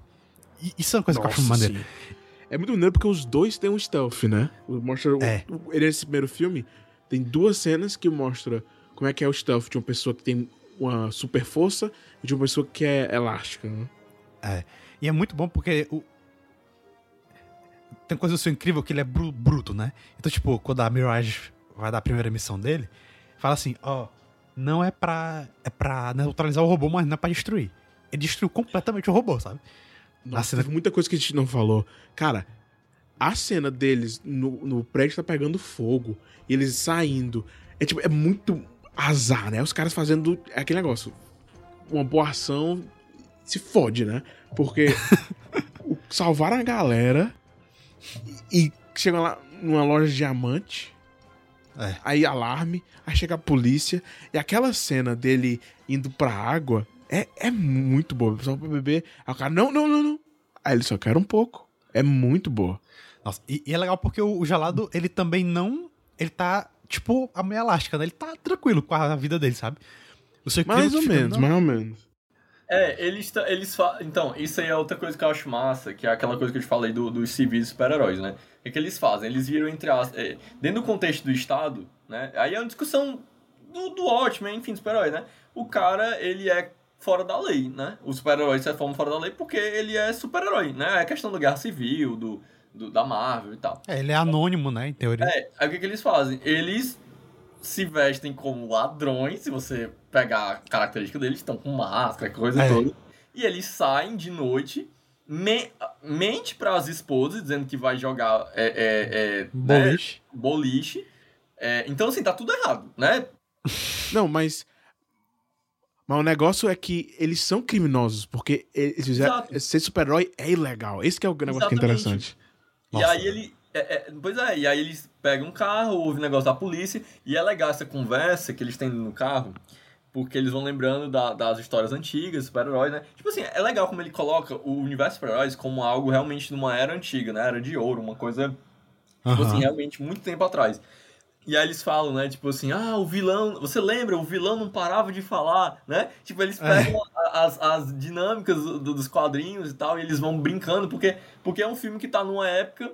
E isso é uma coisa que eu acho Nossa, maneiro. sim. É muito maneiro porque os dois têm um stealth, né? Mostra, É. o- ele nesse primeiro filme tem duas cenas que mostra como é que é o stealth de uma pessoa que tem uma super força e de uma pessoa que é elástica, né? E é muito bom porque o... tem coisa do seu incrível que ele é bru- bruto, né? Então, tipo, quando a Mirage vai dar a primeira missão dele, fala assim, ó, não é pra, é pra neutralizar o robô, mas não é pra destruir. Ele destruiu completamente o robô, sabe? Nossa, cena- teve muita coisa que a gente não falou. Cara, a cena deles no, no prédio tá pegando fogo e eles saindo. É tipo, é muito azar, né? Os caras fazendo aquele negócio. Uma boa ação se fode, né? Porque salvaram a galera e chegam lá numa loja de diamante. É. Aí alarme, aí chega a polícia. E aquela cena dele indo pra água é, é muito boa. Só pra beber. Aí o cara, não, não, não, não. Aí ele só quer um pouco. É muito boa. Nossa, e, e é legal porque o, o gelado, ele também não. Ele tá, tipo, a meia elástica, né? Ele tá tranquilo com a vida dele, sabe? O seu Mais ou menos, não- mais ou menos. É, eles, eles fa... Então, isso aí é outra coisa que eu acho massa, que é aquela coisa que eu te falei do, dos civis super-heróis, né? O que, que eles fazem? Eles viram entre as. é, dentro do contexto do Estado, né? Aí é uma discussão do, do ótimo, enfim, do super-herói, né? O cara, ele é fora da lei, né? O super-herói se forma fora da lei porque ele é super-herói, né? É a questão da guerra civil, do, do- da Marvel e tal. É, ele é anônimo, né? Em teoria. É, aí o que, que eles fazem? Eles se vestem como ladrões, se você pegar a característica deles, estão com máscara, coisa É. toda. E eles saem de noite, me- mente para as esposas, dizendo que vai jogar é, é, é, né, Boliche. boliche. É, então, assim, tá tudo errado, né? Não, mas. Mas o negócio é que eles são criminosos, porque eles fizeram. Ser super-herói é ilegal. Esse que é o negócio que é Exatamente. interessante. E Nossa. aí ele. é, é, pois é, e aí eles pegam um carro, ouvem o negócio da polícia, e é legal essa conversa que eles têm no carro, porque eles vão lembrando da- das histórias antigas, super-heróis, né? Tipo assim, é legal como ele coloca o universo super-heróis como algo realmente de uma era antiga, né? Era de ouro, uma coisa Tipo Aham. assim, realmente muito tempo atrás. E aí eles falam, né, tipo assim, ah, o vilão, você lembra, o vilão não parava de falar, né? Tipo, eles É. pegam a- as, as dinâmicas do- dos quadrinhos e tal, e eles vão brincando, porque, porque é um filme que tá numa época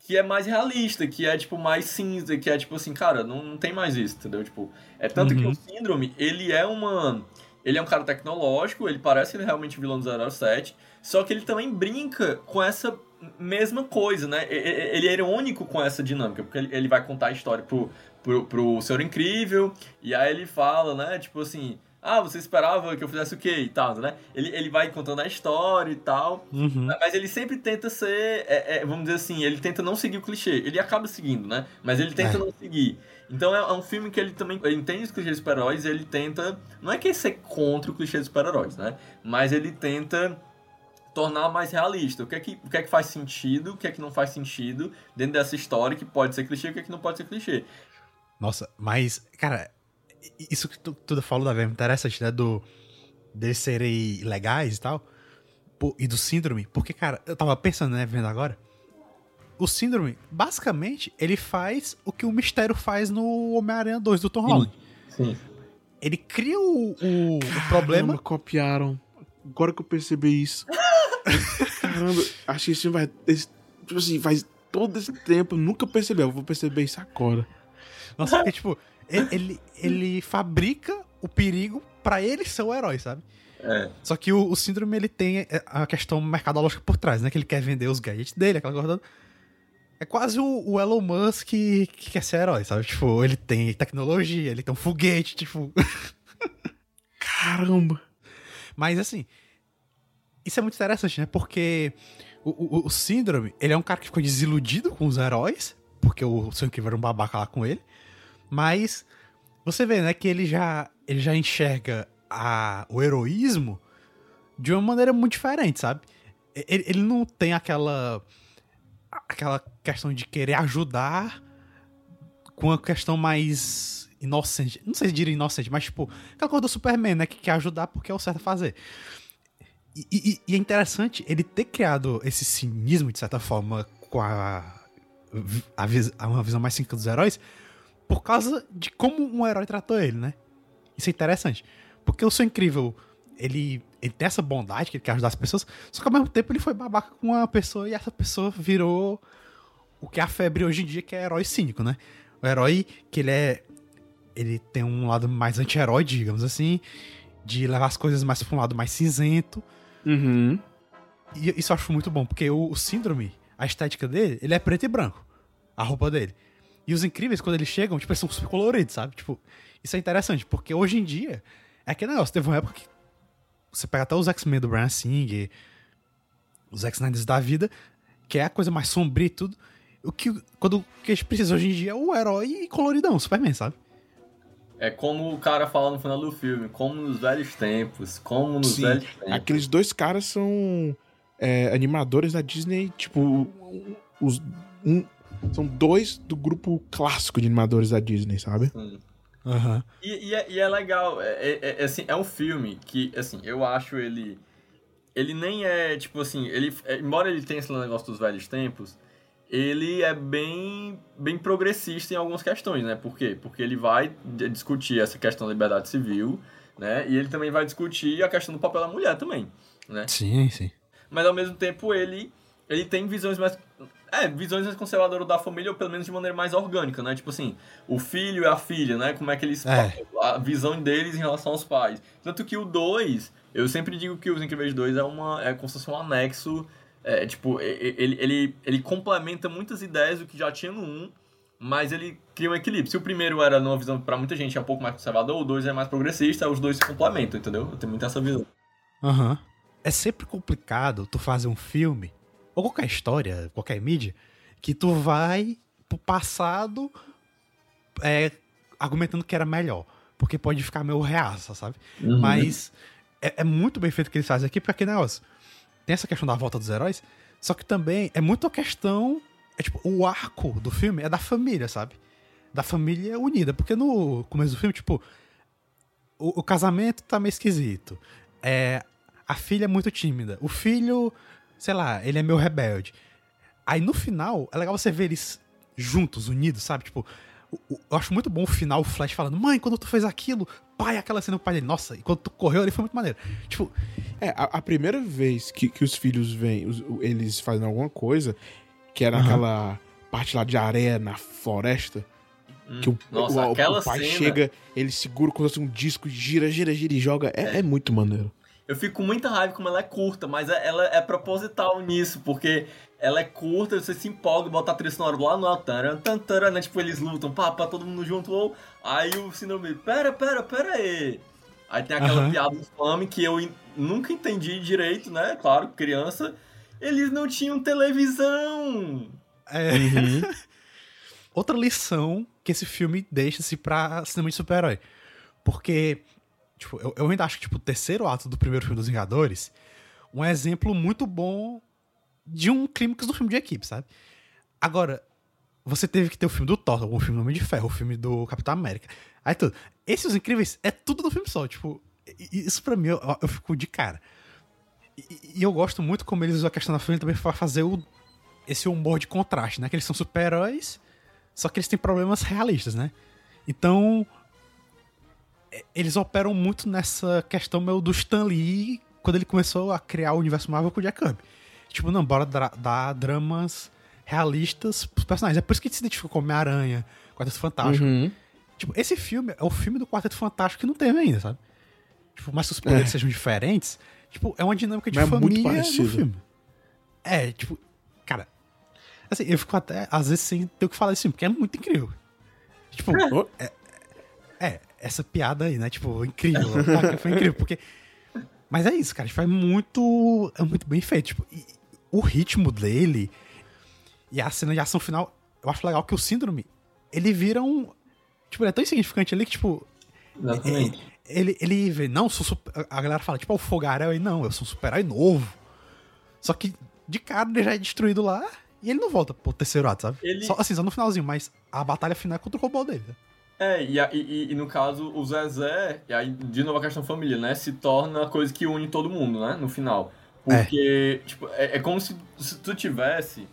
que é mais realista, que é, tipo, mais cinza, que é, tipo assim, cara, não, não tem mais isso, entendeu? Tipo, é tanto que Uhum. o Síndrome, ele é uma... Ele é um cara tecnológico, ele parece realmente o vilão do 007, só que ele também brinca com essa mesma coisa, né? Ele é irônico com essa dinâmica, porque ele, vai contar a história pro, pro, pro Senhor Incrível, e aí ele fala, né? Tipo assim, ah, você esperava que eu fizesse o quê e tal, né? Ele, ele vai contando a história e tal, Uhum. mas ele sempre tenta ser, é, é, vamos dizer assim, ele tenta não seguir o clichê. Ele acaba seguindo, né? Mas ele tenta É. não seguir. Então é, é um filme que ele também ele entende os clichês de super-heróis e ele tenta. Não é que ele ser contra o clichê de super-heróis, né? Mas ele tenta tornar mais realista. O que, é que, o que é que faz sentido, o que é que não faz sentido dentro dessa história que pode ser clichê e o que é que não pode ser clichê. Nossa, mas, cara, isso que tu, tu falou da é interessante, né? Do deles serem legais e tal. Pô, e do síndrome. Porque, cara, eu tava pensando, né, vendo agora. o Síndrome, basicamente, ele faz o que o Mistério faz no Homem-Aranha 2 do Tom Holland. Sim. Ele cria o, o, o problema. Caramba, copiaram. Agora que eu percebi isso. Caramba, acho que isso vai. esse- tipo assim, faz todo esse tempo, nunca percebi. Eu vou perceber isso agora. Nossa, porque, tipo, ele, ele, ele fabrica o perigo pra ele ser o herói, sabe? É. Só que o, o síndrome, ele tem a questão mercadológica por trás, né? Que ele quer vender os gadgets dele, aquela coisa. É quase o, o Elon Musk que, que quer ser herói, sabe? Tipo, ele tem tecnologia, ele tem um foguete, tipo... Caramba. Mas, assim, isso é muito interessante, né? Porque o, o, o Síndrome, ele é um cara que ficou desiludido com os heróis, porque o seu incrível era um babaca lá com ele. Mas você vê, né, que ele já, ele já enxerga a, o heroísmo de uma maneira muito diferente, sabe? Ele, ele não tem aquela aquela questão de querer ajudar com uma questão mais inocente. Não sei se diria inocente, mas tipo, aquela coisa do Superman, né? Que quer ajudar porque é o certo a fazer. E, e- é interessante ele ter criado esse cinismo, de certa forma, com a, a, a uma visão mais cínica dos heróis, por causa de como um herói tratou ele, né? Isso é interessante. Porque o seu incrível, ele, ele tem essa bondade que ele quer ajudar as pessoas, só que ao mesmo tempo ele foi babaca com uma pessoa e essa pessoa virou o que é a febre hoje em dia, que é herói cínico, né? O herói que ele é. Ele tem um lado mais anti-herói, digamos assim, de levar as coisas mais pra um lado mais cinzento. Uhum. E isso eu acho muito bom, porque o, o Síndrome, a estética dele, ele é preto e branco. A roupa dele. E os incríveis, quando eles chegam, tipo, eles são super coloridos, sabe? Tipo, isso é interessante, porque hoje em dia, é aquele negócio. Teve uma época que você pega até os X-Men do Brian Singer, os X-Niners da vida, que é a coisa mais sombria e tudo. O que, quando, o que a gente precisa hoje em dia é o herói coloridão, Superman, sabe? É como o cara fala no final do filme, como nos velhos tempos, como nos Sim, velhos tempos. Aqueles dois caras são é, animadores da Disney, tipo, os, um- são dois do grupo clássico de animadores da Disney, sabe? Sim. Aham. E, e é, e é legal, é, é- é, assim, é um filme que, assim, eu acho ele... Ele nem é, tipo assim, ele, é, embora ele tenha esse negócio dos velhos tempos, ele é bem, bem progressista em algumas questões, né? Por quê? Porque ele vai discutir essa questão da liberdade civil, né? E ele também vai discutir a questão do papel da mulher também, né? Sim, sim. mas ao mesmo tempo ele ele tem visões mais é, visões mais conservadoras da família, ou pelo menos de maneira mais orgânica, né? Tipo assim, o filho e a filha, né? Como é que eles. É. A visão deles em relação aos pais. Tanto que o 2, eu sempre digo que Os Incríveis 2 é, uma, é como se fosse um anexo. É, tipo, ele, ele, ele complementa muitas ideias do que já tinha no 1, mas ele cria um equilíbrio. Se o primeiro era numa visão, pra muita gente, é um pouco mais conservador, o 2 é mais progressista, os dois se complementam, entendeu? Eu tenho muito essa visão. Aham. É sempre complicado tu fazer um filme, ou qualquer história, qualquer mídia, que tu vai pro passado é, argumentando que era melhor. Porque pode ficar meio reaça, sabe? Uhum. Mas é, é muito bem feito o que eles fazem aqui, porque aquele negócio. Tem essa questão da volta dos heróis, só que também é muito a questão. É tipo, o arco do filme é da família, sabe? Da família unida. Porque no começo do filme, tipo, o, o casamento tá meio esquisito. É, a filha é muito tímida. O filho, sei lá, ele é meio rebelde. Aí no final, é legal você ver eles juntos, unidos, sabe? Tipo, eu acho muito bom o final, o Flash falando, mãe, quando tu fez aquilo, pai, aquela cena do pai dele, nossa, e quando tu correu ali foi muito maneiro. Tipo, É, a, a primeira vez que, que os filhos vêm, os- eles fazem alguma coisa, que era Aham. aquela parte lá de areia na floresta, que o, Nossa, o- o pai cena- chega, ele segura como se fosse um disco, gira, gira, gira e joga. É, é muito maneiro. Eu fico com muita raiva como ela é curta, mas é- ela é proposital nisso, porque ela é curta, você se empolga, bota a trilha sonora lá no taran, né? Tipo, eles lutam, pá, pá, todo mundo junto, ou aí o síndrome, pera, pera, pera aí. Aí tem aquela Aham. piada infame que eu in- nunca entendi direito, né? Claro, criança. Eles não tinham televisão. é... Outra lição que esse filme deixa-se pra cinema de super-herói. Porque, tipo, eu, eu ainda acho que, tipo, o terceiro ato do primeiro filme dos Vingadores, um exemplo muito bom de um clímax do filme de equipe, sabe? Agora, você teve que ter o filme do Thor, o filme do Homem de Ferro, o filme do Capitão América. Aí tudo. Esses incríveis é tudo no filme só, tipo, isso pra mim eu, eu fico de cara. E, e eu gosto muito como eles usam a questão da família também pra fazer o esse humor de contraste, né? Que eles são super-heróis, só que eles têm problemas realistas, né? Então, eles operam muito nessa questão meio do Stan Lee quando ele começou a criar o universo Marvel com o Jack Kirby. Tipo, não, bora dar dramas realistas pros personagens. É por isso que a gente se identifica com Homem-Aranha, Quarteto Fantástico. Uhum. Tipo, esse filme é o filme do Quarteto Fantástico que não teve ainda, sabe? Tipo, mas que os poderes é. sejam diferentes, tipo, é uma dinâmica de mas família é muito filme. É, tipo, cara, assim, eu fico até, às vezes, sem ter o que falar desse filme, porque é muito incrível. Tipo, é, é essa piada aí, né? Tipo, incrível. foi incrível, porque. Mas é isso, cara. Tipo, é muito. É muito bem feito. Tipo, o ritmo dele e a cena de ação final, eu acho legal que o síndrome, ele vira um. Tipo, ele é tão insignificante ali que, tipo. Exatamente. Ele, ele, ele vê, não, sou super, a galera fala, tipo, o fogaréu aí, não, eu sou um super-herói novo. Só que, de cara, ele já é destruído lá e ele não volta pro terceiro ato, sabe? Ele... Só, assim, só no finalzinho, mas a batalha final é contra o robô dele. Né? É, e, e, e, no caso, o Zezé, e aí, de novo a questão família, né? Se torna a coisa que une todo mundo, né? No final. Porque, é. tipo, é, é como se, se tu tivesse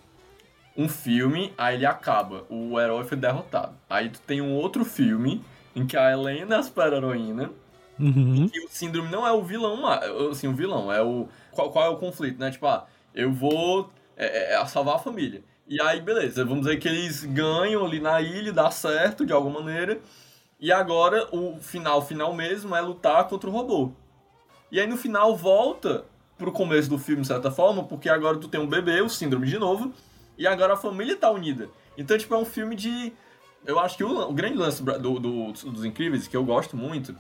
um filme, aí ele acaba, o herói foi derrotado. Aí tu tem um outro filme em que a Helena é a super-heroína, uhum. e o síndrome não é o vilão, assim, o vilão, é o... Qual, qual é o conflito, né? Tipo, ah, eu vou é, é, salvar a família. E aí, beleza, vamos dizer que eles ganham ali na ilha, dá certo de alguma maneira. E agora o final, final mesmo, é lutar contra o robô. E aí no final volta pro começo do filme, de certa forma, porque agora tu tem um bebê, o síndrome de novo, e agora a família tá unida. Então, tipo, é um filme de. Eu acho que o, o grande lance do, do, dos Incríveis, que eu gosto muito,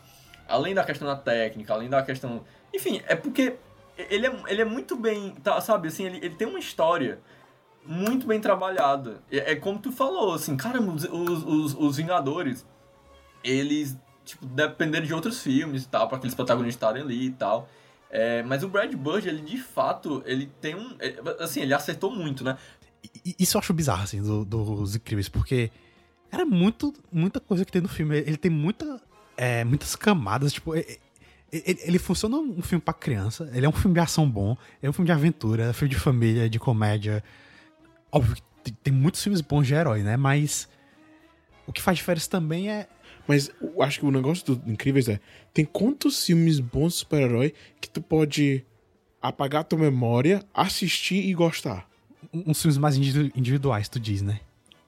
além da questão da técnica, além da questão. Enfim, é porque ele é, ele é muito bem. Tá, sabe, assim, ele, ele tem uma história muito bem trabalhada. É, é como tu falou, assim, cara, os, os, os Vingadores, eles, tipo, dependeram de outros filmes e tal, para aqueles protagonistas estarem ali e tal. É, mas o Brad Bird, ele de fato, ele tem um. É, assim, ele acertou muito, né? Isso eu acho bizarro, assim, do, dos incríveis, porque era muito, muita coisa que tem no filme. Ele tem muita, é, muitas camadas, tipo. Ele, ele, funciona um filme para criança, ele é um filme de ação bom, é um filme de aventura, é um filme de família, de comédia, Óbvio que tem muitos filmes bons de herói, né? Mas o que faz diferença também é. Mas eu acho que o negócio do Incríveis é: tem quantos filmes bons de super-herói que tu pode apagar a tua memória, assistir e gostar? Uns filmes mais individuais, tu diz, né?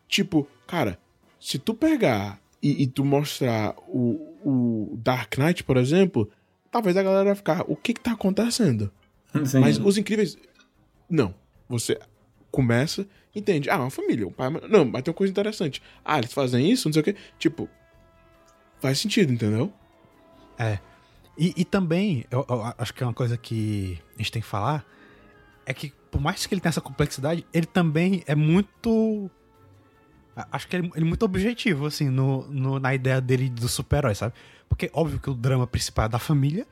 Tipo, cara, se tu pegar e, e tu mostrar o, o Dark Knight, por exemplo, talvez a galera vai ficar: o que que tá acontecendo? Sim. Mas os Incríveis. Não. Você começa, entende. Ah, uma família, um pai. Não, mas tem uma coisa interessante. Ah, eles fazem isso, não sei o quê. Tipo, faz sentido, entendeu? É. E, e também, eu, eu, acho que é uma coisa que a gente tem que falar, é que por mais que ele tenha essa complexidade, ele também é muito. Acho que ele, ele é muito objetivo, assim, no, no, na ideia dele do super-herói, sabe? Porque, óbvio que o drama principal é da família,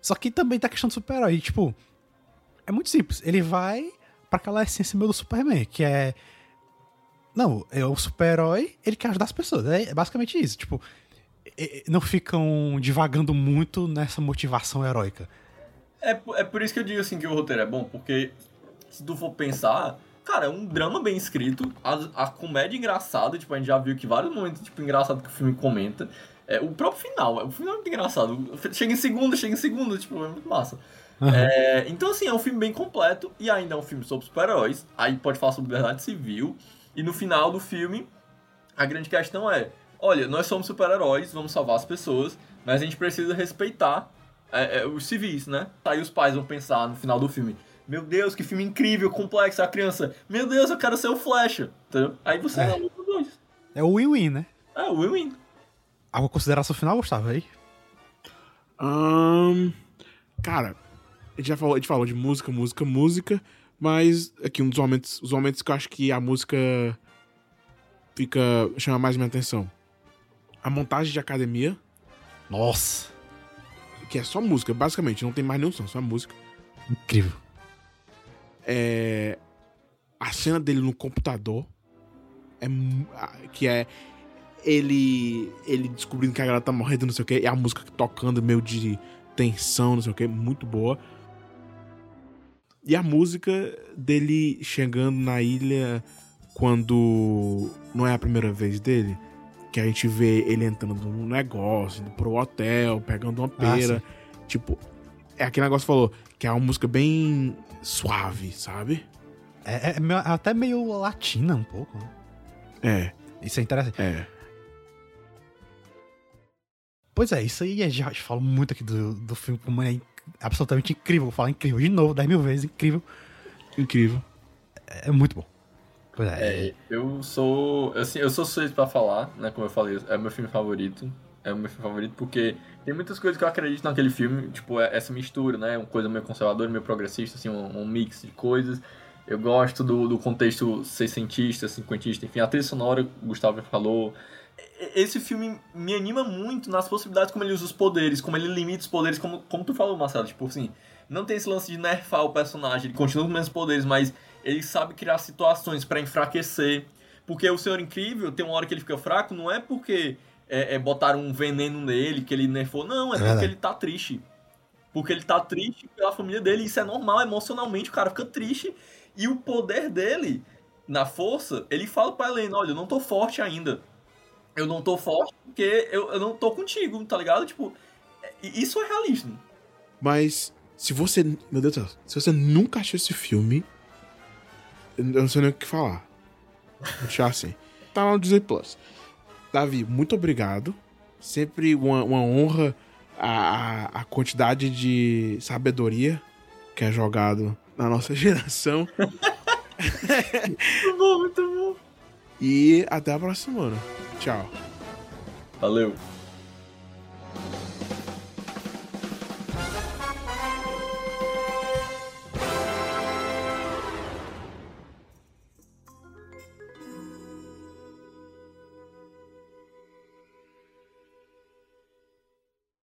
só que também tá a questão do super-herói. Tipo, é muito simples. Ele vai para aquela essência meio do Superman, que é. Não, é o super-herói, ele quer ajudar as pessoas. É basicamente isso. Tipo, não ficam divagando muito nessa motivação heróica. É, é por isso que eu digo assim que o roteiro é bom, porque se tu for pensar, cara, é um drama bem escrito, a, a comédia engraçada, tipo, a gente já viu que vários momentos, tipo, engraçado que o filme comenta. É, o próprio final, o final é muito engraçado. Chega em segundo, chega em segundo, tipo, é muito massa. Uhum. É, então, assim, é um filme bem completo e ainda é um filme sobre super-heróis. Aí pode falar sobre verdade civil. E no final do filme, a grande questão é: olha, nós somos super-heróis, vamos salvar as pessoas, mas a gente precisa respeitar é, é, os civis, né? Aí os pais vão pensar no final do filme: meu Deus, que filme incrível, complexo. A criança: meu Deus, eu quero ser o Flash. Entendeu? Aí você é, é dois. É o win-win, né? É o win-win. Alguma consideração final, Gustavo, aí? Um, cara, a gente já falou, a gente falou de música, música, música, mas aqui um dos momentos, os momentos que eu acho que a música fica chama mais minha atenção. A montagem de academia. Nossa. Que é só música, basicamente, não tem mais nenhum som, só música. Incrível. É a cena dele no computador é que é ele ele descobrindo que a galera tá morrendo, não sei o que, e a música tocando meio de tensão, não sei o que, muito boa E a música dele chegando na ilha quando não é a primeira vez dele, que a gente vê ele entrando num negócio, indo pro hotel, pegando uma pera. tipo, é aquele negócio que falou, que é uma música bem suave, sabe? É, é é até meio latina um pouco. né? É, Isso é interessante. é. Pois é, isso aí gente fala muito aqui do, do filme, como é absolutamente incrível. Vou falar incrível de novo, 10 mil vezes, incrível. Incrível. É, é muito bom. É. É, eu sou. Assim, eu sou suspeito pra falar, né? Como eu falei, é meu filme favorito. É o meu filme favorito porque tem muitas coisas que eu acredito naquele filme, tipo, é- essa mistura, né? Uma coisa meio conservadora, meio progressista, assim, um, um mix de coisas. Eu gosto do, do contexto seiscentista, cinquentista, enfim, a trilha sonora, o Gustavo falou. Esse filme me anima muito nas possibilidades como ele usa os poderes, como ele limita os poderes, como, como tu falou, Marcelo, tipo assim, não tem esse lance de nerfar o personagem, ele continua com os mesmos poderes, mas ele sabe criar situações pra enfraquecer. Porque o Senhor Incrível, tem uma hora que ele fica fraco, não é porque é, é, botaram um veneno nele, que ele nerfou, não, é, É porque verdade. ele tá triste. Porque ele tá triste pela família dele, isso é normal, emocionalmente o cara fica triste. E o poder dele, na força, ele fala pra Helena, olha, eu não tô forte ainda. Eu não tô forte porque eu, eu não tô contigo, tá ligado? Tipo, é- isso é realismo. Mas se você. Meu Deus do céu. Se você nunca achou esse filme. Eu não sei nem o que falar. Vou deixar assim. Tá lá no Disney Plus. Davi, muito obrigado. Sempre uma, uma honra a, a, a quantidade de sabedoria que é jogado na nossa geração. Muito bom, muito bom. E até a próxima semana. Tchau. Valeu.